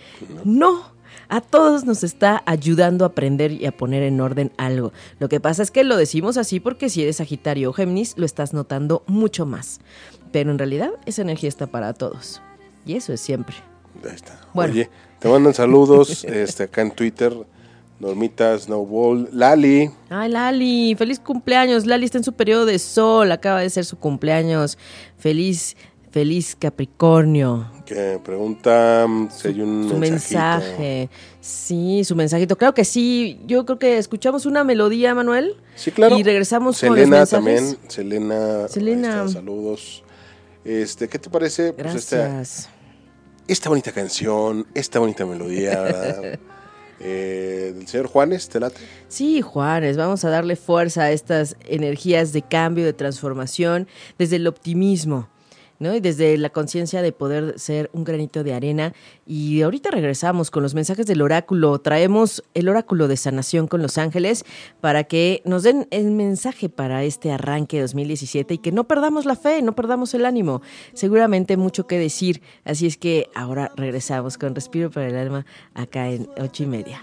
No, a todos nos está ayudando a aprender y a poner en orden algo. Lo que pasa es que lo decimos así porque si eres Sagitario o Géminis, lo estás notando mucho más. Pero en realidad esa energía está para todos. Y eso es siempre. Ahí está. Oye, te mandan saludos este, acá en Twitter. Normita, Snowball, Lali. Ay, Lali, feliz cumpleaños. Lali está en su periodo de sol, acaba de ser su cumpleaños. Feliz, feliz Capricornio. Que pregunta si hay un su mensaje. Sí, su mensajito. Claro que sí. Yo creo que escuchamos una melodía, Manuel. Sí, claro. Y regresamos Selena con los mensajes. también. Selena. Selena. está, saludos. Este, ¿qué te parece? Pues esta, esta bonita canción, esta bonita melodía. Eh, del señor Juanes, ¿te late? Sí, Juanes, vamos a darle fuerza a estas energías de cambio, de transformación, desde el optimismo. ¿No? Y desde la conciencia de poder ser un granito de arena. Y ahorita regresamos con los mensajes del oráculo. Traemos el oráculo de sanación con los ángeles para que nos den el mensaje para este arranque 2017 y que no perdamos la fe, no perdamos el ánimo. Seguramente mucho que decir. Así es que ahora regresamos con Respiro para el Alma acá en ocho y media.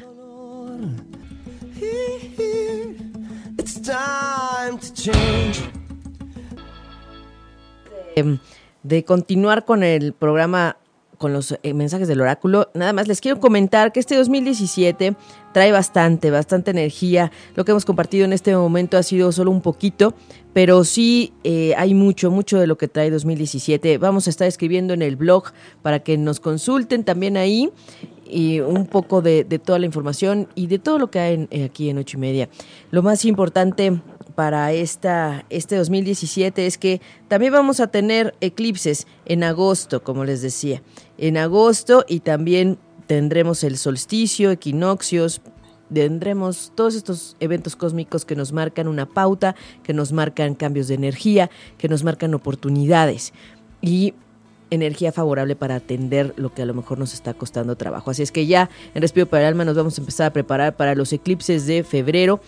It's time to change. De continuar con el programa con los eh, mensajes del oráculo, nada más les quiero comentar que este 2017 trae bastante, bastante energía. Lo que hemos compartido en este momento ha sido solo un poquito, pero sí eh, hay mucho, mucho de lo que trae 2017. Vamos a estar escribiendo en el blog para que nos consulten también ahí y un poco de, toda la información y de todo lo que hay en- eh, aquí en ocho y media. Lo más importante para esta, este 2017 es que también vamos a tener eclipses en agosto, como les decía. En agosto y también tendremos el solsticio, equinoccios, tendremos todos estos eventos cósmicos que nos marcan una pauta, que nos marcan cambios de energía, que nos marcan oportunidades. Y energía favorable para atender lo que a lo mejor nos está costando trabajo. Así es que ya en Respiro para el Alma nos vamos a empezar a preparar para los eclipses de febrero,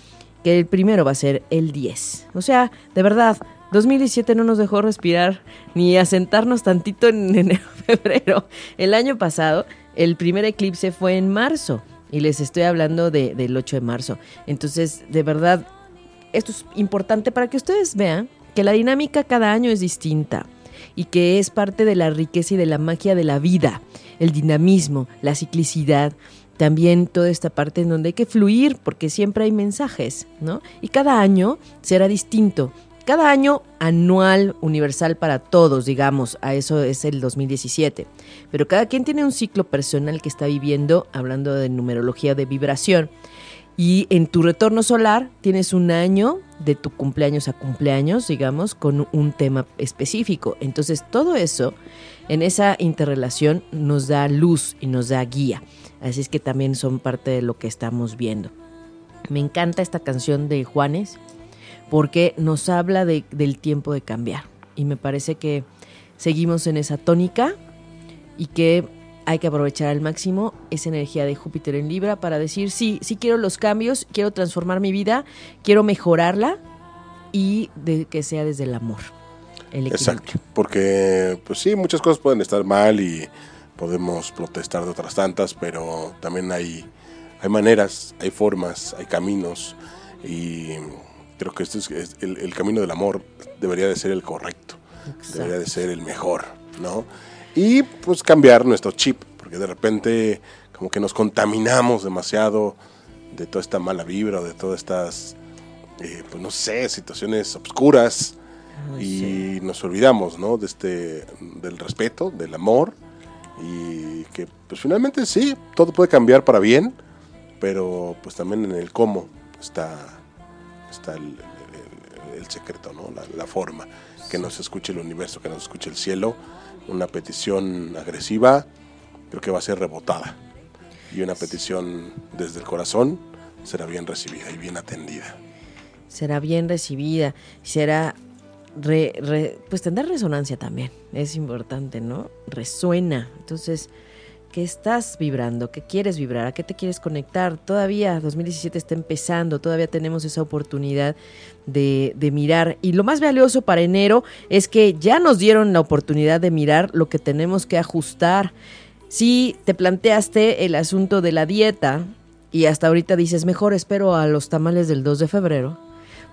que el primero va a ser el 10. O sea, de verdad, 2017 no nos dejó respirar ni asentarnos tantito en enero, febrero. El año pasado, el primer eclipse fue en marzo. Y les estoy hablando de- del 8 de marzo. Entonces, de verdad, esto es importante para que ustedes vean que la dinámica cada año es distinta y que es parte de la riqueza y de la magia de la vida, el dinamismo, la ciclicidad, también toda esta parte en donde hay que fluir porque siempre hay mensajes, ¿no? Y cada año será distinto. Cada año anual, universal para todos, digamos, a eso es el 2017. Pero cada quien tiene un ciclo personal que está viviendo, hablando de numerología de vibración. Y en tu retorno solar tienes un año de tu cumpleaños a cumpleaños, digamos, con un tema específico. Entonces todo eso, en esa interrelación, nos da luz y nos da guía. Así es que también son parte de lo que estamos viendo. Me encanta esta canción de Juanes porque nos habla de- del tiempo de cambiar. Y me parece que seguimos en esa tónica y que hay que aprovechar al máximo esa energía de Júpiter en Libra para decir, sí, sí quiero los cambios, quiero transformar mi vida, quiero mejorarla y de que sea desde el amor. Exacto, porque pues sí, muchas cosas pueden estar mal y podemos protestar de otras tantas, pero también hay, hay maneras, hay formas, hay caminos y creo que este es, es el, el camino del amor debería de ser el correcto, debería de ser el mejor, ¿no? Y pues cambiar nuestro chip, porque de repente como que nos contaminamos demasiado de toda esta mala vibra, de todas estas, eh, pues no sé, situaciones oscuras y nos olvidamos, ¿no? De este, del respeto, del amor y que pues finalmente sí, todo puede cambiar para bien, pero pues también en el cómo está, está el, secreto, ¿no? La, la forma, que nos escuche el universo, que nos escuche el cielo, una petición agresiva creo que va a ser rebotada y una petición desde el corazón será bien recibida y bien atendida. será bien recibida, será, re- re- pues tendrá resonancia también, es importante, ¿no? Resuena. Entonces, ¿qué estás vibrando? ¿Qué quieres vibrar? ¿A qué te quieres conectar? Todavía 2017 está empezando, todavía tenemos esa oportunidad de, de mirar. Y lo más valioso para enero es que ya nos dieron la oportunidad de mirar lo que tenemos que ajustar. Si te planteaste el asunto de la dieta y hasta ahorita dices, mejor espero a los tamales del 2 de febrero,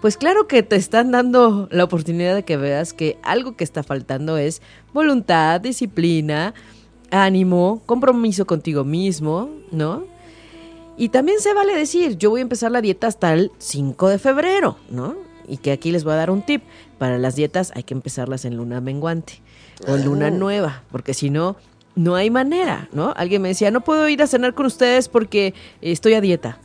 pues claro que te están dando la oportunidad de que veas que algo que está faltando es voluntad, disciplina, ánimo, compromiso contigo mismo, ¿no? Y también se vale decir, yo voy a empezar la dieta hasta el 5 de febrero, ¿no? Y que aquí les voy a dar un tip. Para las dietas hay que empezarlas en luna menguante o luna nueva, porque si no, no hay manera, ¿no? Alguien me decía, no puedo ir a cenar con ustedes porque estoy a dieta.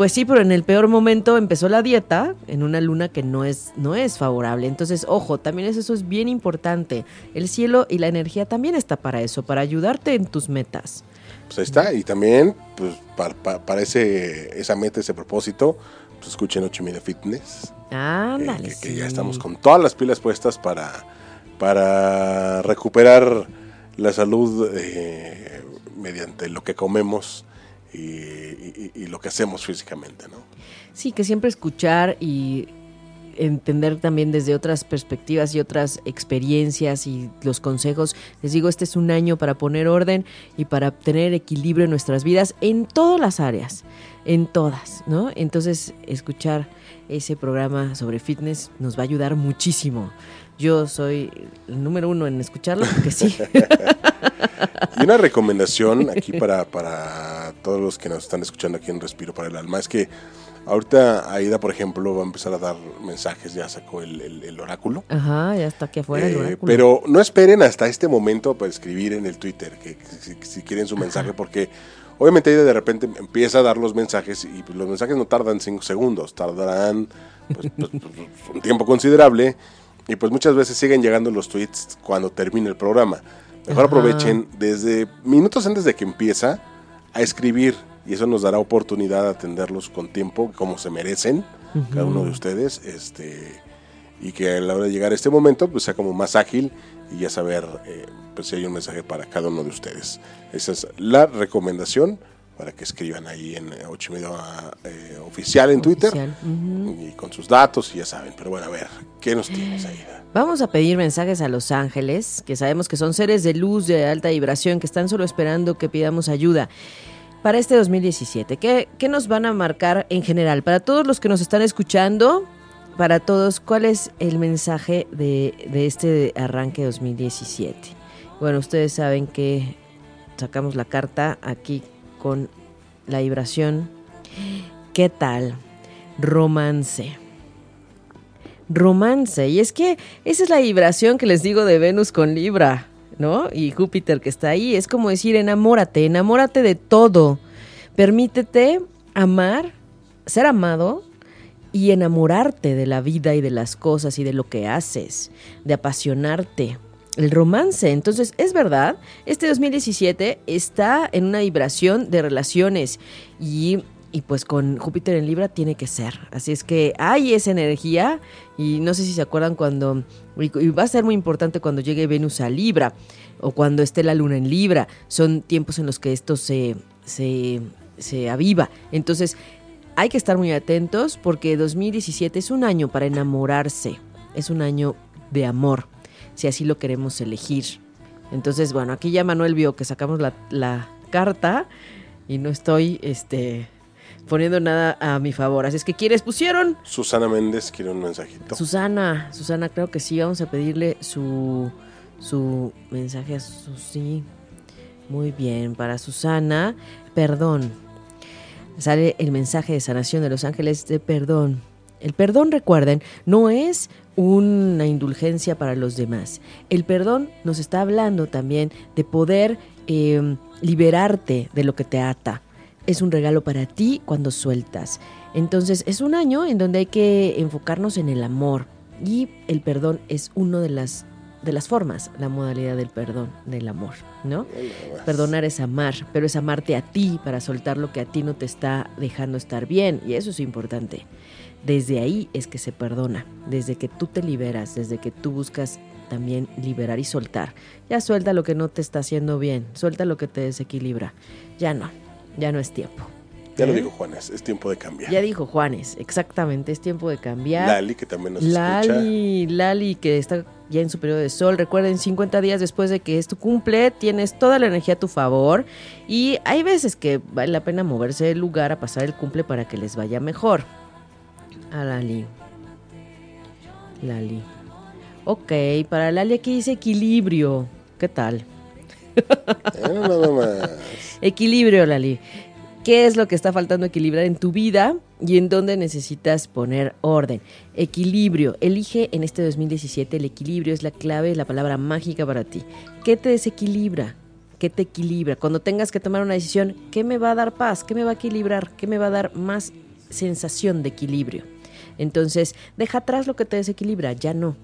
Pues sí, pero en el peor momento empezó la dieta en una luna que no es, no es favorable. Entonces, ojo, también es- eso es bien importante. El cielo y la energía también está para eso, para ayudarte en tus metas. Pues ahí está, y también pues para, para, para ese, esa meta, ese propósito, pues escuchen 8 Media Fitness. eh, Ándale. que, ya estamos con todas las pilas puestas para, para recuperar la salud eh, mediante lo que comemos y, lo que hacemos físicamente, ¿no? Sí, que siempre escuchar y entender también desde otras perspectivas y otras experiencias y los consejos. Les digo, este es un año para poner orden y para tener equilibrio en nuestras vidas en todas las áreas, en todas, ¿no? Entonces, escuchar ese programa sobre fitness nos va a ayudar muchísimo. Yo soy el número uno en escucharlo porque sí. Y una recomendación aquí para, para todos los que nos están escuchando aquí en Respiro para el Alma es que ahorita Aida, por ejemplo, va a empezar a dar mensajes, ya sacó el, el- el oráculo. Ajá, ya está aquí afuera el Eh, oráculo. pero no esperen hasta este momento para escribir en el Twitter, que, que si, si quieren su mensaje, porque obviamente Aida de repente empieza a dar los mensajes y pues, los mensajes no tardan 5 segundos, tardarán pues, pues, pues, un tiempo considerable y pues muchas veces siguen llegando los tweets cuando termina el programa. Mejor Ajá. aprovechen desde minutos antes de que empieza a escribir y eso nos dará oportunidad de atenderlos con tiempo como se merecen cada uno de ustedes este y que a la hora de llegar a este momento pues sea como más ágil y ya saber eh, pues si hay un mensaje para cada uno de ustedes esa es la recomendación para que escriban ahí en 8 y medio eh, oficial en Twitter Oficial, y con sus datos y ya saben pero bueno a ver ¿qué nos tienes ahí? Vamos a pedir mensajes a los ángeles, que sabemos que son seres de luz de alta vibración, que están solo esperando que pidamos ayuda. Para este 2017, ¿qué, qué nos van a marcar en general? Para todos los que nos están escuchando, para todos, ¿cuál es el mensaje de, de este arranque 2017? Bueno, ustedes saben que sacamos la carta aquí con la vibración. ¿Qué tal? Romance romance. Y es que esa es la vibración que les digo de Venus con Libra, ¿no? Y Júpiter que está ahí. Es como decir, enamórate, enamórate de todo. Permítete amar, ser amado y enamorarte de la vida y de las cosas y de lo que haces, de apasionarte. El romance, entonces es verdad, este 2017 está en una vibración de relaciones y, y pues con Júpiter en Libra tiene que ser. Así es que hay esa energía y no sé si se acuerdan cuando, y va a ser muy importante cuando llegue Venus a Libra o cuando esté la luna en Libra. Son tiempos en los que esto se, se, se aviva. Entonces hay que estar muy atentos porque 2017 es un año para enamorarse, es un año de amor, si así lo queremos elegir. Entonces, bueno, aquí ya Manuel vio que sacamos la, la carta y no estoy este, poniendo nada a mi favor. Así es que, ¿quiénes pusieron? Susana Méndez quiere un mensajito. Susana, Susana, creo que sí, vamos a pedirle su, su mensaje a Susi. Muy bien, para Susana, perdón. Sale el mensaje de sanación de los ángeles de perdón. El perdón, recuerden, no es una indulgencia para los demás. El perdón nos está hablando también de poder eh, liberarte de lo que te ata. Es un regalo para ti cuando sueltas. Entonces es un año en donde hay que enfocarnos en el amor y el perdón es una de las de las formas, la modalidad del perdón, del amor, ¿no? Perdonar es amar, pero es amarte a ti para soltar lo que a ti no te está dejando estar bien y eso es importante. Desde ahí es que se perdona, desde que tú te liberas, desde que tú buscas también liberar y soltar. Ya suelta lo que no te está haciendo bien, suelta lo que te desequilibra. Ya no, ya no es tiempo. Ya lo ¿Eh? dijo Juanes, es tiempo de cambiar. Ya dijo Juanes, exactamente, es tiempo de cambiar. Lali, que también nos escucha. Lali, Lali, que está ya en su periodo de sol. Recuerden, 50 días después de que es tu cumple, tienes toda la energía a tu favor. Y hay veces que vale la pena moverse del lugar a pasar el cumple para que les vaya mejor. A Lali. Lali. Ok, para Lali aquí dice equilibrio. ¿Qué tal? Eh. Equilibrio, Lali. ¿Qué es lo que está faltando equilibrar en tu vida y en dónde necesitas poner orden? Equilibrio. Elige en este 2017 el equilibrio es la clave, la palabra mágica para ti. ¿Qué te desequilibra? ¿Qué te equilibra? Cuando tengas que tomar una decisión, ¿qué me va a dar paz? ¿Qué me va a equilibrar? ¿Qué me va a dar más sensación de equilibrio? Entonces, deja atrás lo que te desequilibra, ya no.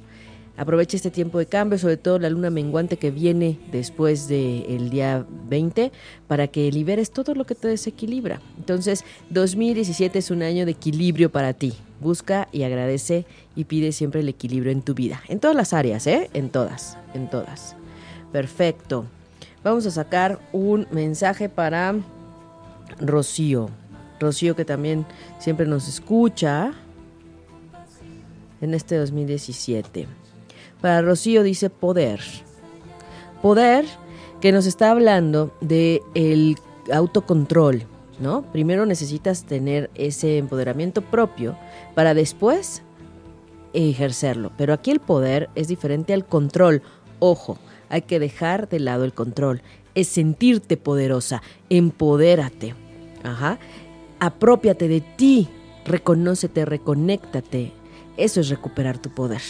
Aprovecha este tiempo de cambio, sobre todo la luna menguante que viene después del día 20, para que liberes todo lo que te desequilibra. Entonces, 2017 es un año de equilibrio para ti. Busca y agradece y pide siempre el equilibrio en tu vida. En todas las áreas, ¿eh? En todas, en todas. Perfecto. Vamos a sacar un mensaje para Rocío. Rocío que también siempre nos escucha en este 2017. Para Rocío dice poder. Poder que nos está hablando de el autocontrol, ¿no? Primero necesitas tener ese empoderamiento propio para después ejercerlo. Pero aquí el poder es diferente al control. Ojo, hay que dejar de lado el control. Es sentirte poderosa. Empodérate. Ajá. Apropiate de ti. Reconócete, reconéctate. Eso es recuperar tu poder.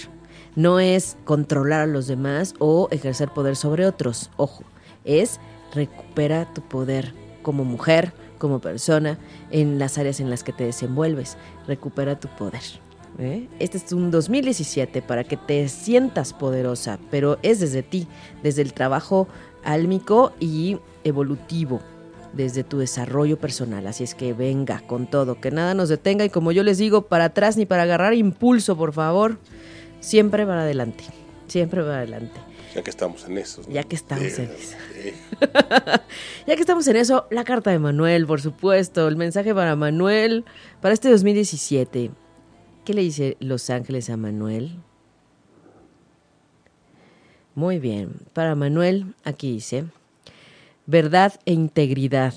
No es controlar a los demás o ejercer poder sobre otros. Ojo, es recupera tu poder como mujer, como persona, en las áreas en las que te desenvuelves. Recupera tu poder. ¿eh? Este es un 2017 para que te sientas poderosa, pero es desde ti, desde el trabajo álmico y evolutivo, desde tu desarrollo personal. Así es que venga con todo, que nada nos detenga y como yo les digo, para atrás ni para agarrar impulso, por favor. Siempre para adelante, siempre para adelante. Ya que estamos en eso. ¿no? Ya que estamos en Eh, eso. Ya que estamos en eso, la carta de Manuel, por supuesto, el mensaje para Manuel para este 2017. ¿Qué le dice Los Ángeles a Manuel? Muy bien, para Manuel aquí dice, verdad e integridad.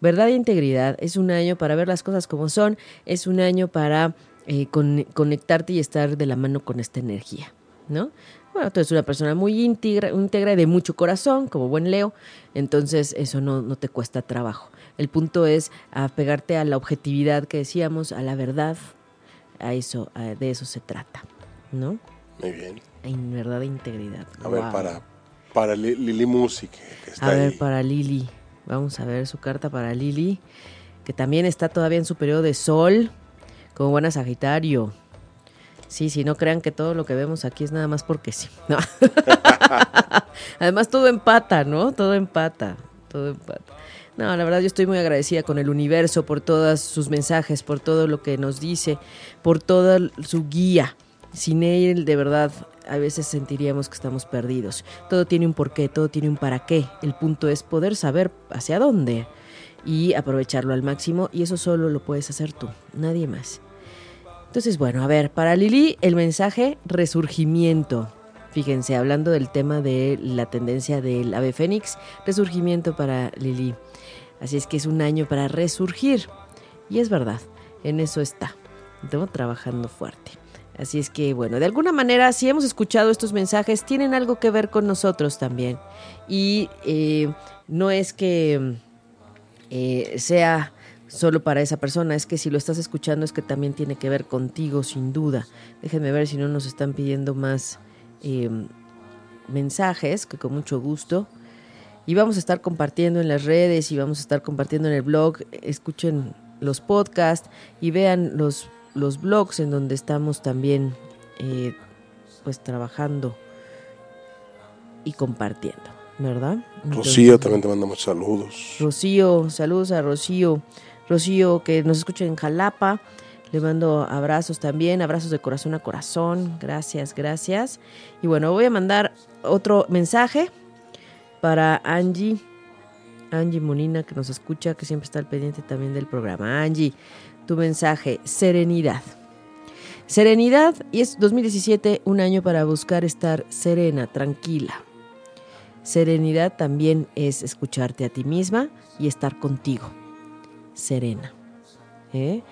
Verdad e integridad es un año para ver las cosas como son, es un año para eh, con- conectarte y estar de la mano con esta energía, ¿no? Bueno, tú eres una persona muy íntegra, íntegra y de mucho corazón, como buen Leo, entonces eso no, no te cuesta trabajo. El punto es apegarte a la objetividad que decíamos, a la verdad, a eso, a- de eso se trata, ¿no? muy bien. En verdad e integridad. A ver, para, para Li- Lili Music, que está A ahí. ver, para Lili. Vamos a ver su carta para Lili, que también está todavía en su periodo de sol, como buena Sagitario. Sí, sí, no crean que todo lo que vemos aquí es nada más porque sí. No. Además, todo empata, ¿no? Todo empata. Todo empata. No, la verdad yo estoy muy agradecida con el universo por todos sus mensajes, por todo lo que nos dice, por toda su guía. Sin él, de verdad, a veces sentiríamos que estamos perdidos. Todo tiene un porqué, todo tiene un para qué. El punto es poder saber hacia dónde y aprovecharlo al máximo y eso solo lo puedes hacer tú, nadie más. Entonces, bueno, a ver, para Lili el mensaje resurgimiento. Fíjense, hablando del tema de la tendencia del ave fénix, resurgimiento para Lili. Así es que es un año para resurgir. Y es verdad, en eso está. Estamos trabajando fuerte. Así es que, bueno, de alguna manera, si hemos escuchado estos mensajes, tienen algo que ver con nosotros también. Y eh, no es que eh, sea solo para esa persona, es que si lo estás escuchando es que también tiene que ver contigo, sin duda. Déjenme ver si no nos están pidiendo más eh, mensajes, que con mucho gusto. Y vamos a estar compartiendo en las redes y vamos a estar compartiendo en el blog. Escuchen los podcasts y vean los, los blogs en donde estamos también eh, pues trabajando y compartiendo, ¿verdad? Rocío también te manda muchos saludos. Rocío, saludos a Rocío. Rocío que nos escucha en Jalapa. Le mando abrazos también, abrazos de corazón a corazón. Gracias, gracias. Y bueno, voy a mandar otro mensaje para Angie. Angie Monina que nos escucha, que siempre está al pendiente también del programa. Angie, tu mensaje, serenidad. Serenidad, y es 2017 un año para buscar estar serena, tranquila. Serenidad también es escucharte a ti misma y estar contigo, serena. ¿Eh?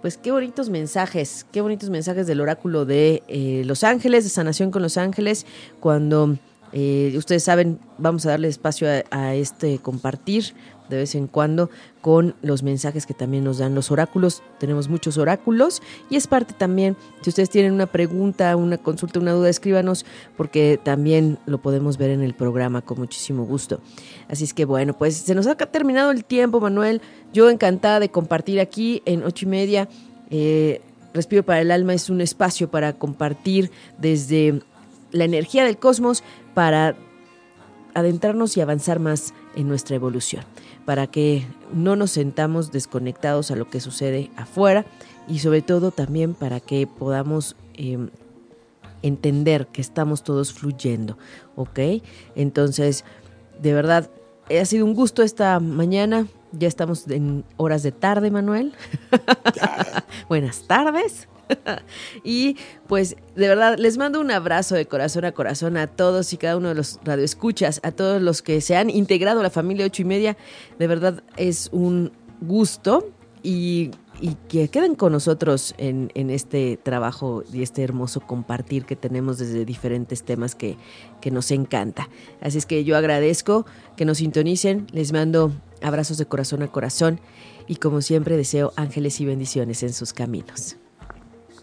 Pues qué bonitos mensajes, qué bonitos mensajes del oráculo de eh, Los Ángeles, de sanación con Los Ángeles, cuando eh, ustedes saben, vamos a darle espacio a, a, este compartir de vez en cuando con los mensajes que también nos dan los oráculos. Tenemos muchos oráculos y es parte también, si ustedes tienen una pregunta, una consulta, una duda, escríbanos porque también lo podemos ver en el programa con muchísimo gusto. Así es que bueno, pues se nos ha terminado el tiempo, Manuel. Yo encantada de compartir aquí en ocho y media. Eh, Respiro para el alma es un espacio para compartir desde la energía del cosmos para adentrarnos y avanzar más en nuestra evolución, para que no nos sentamos desconectados a lo que sucede afuera y sobre todo también para que podamos eh, entender que estamos todos fluyendo, ¿ok? Entonces, de verdad, ha sido un gusto esta mañana. Ya estamos en horas de tarde, Manuel. Buenas tardes. y pues de verdad les mando un abrazo de corazón a corazón a todos y cada uno de los radioescuchas, a todos los que se han integrado a la familia ocho y media. De verdad es un gusto y, y que queden con nosotros en, en, este trabajo y este hermoso compartir que tenemos desde diferentes temas que, que nos encanta. Así es que yo agradezco que nos sintonicen, les mando abrazos de corazón a corazón y como siempre deseo ángeles y bendiciones en sus caminos.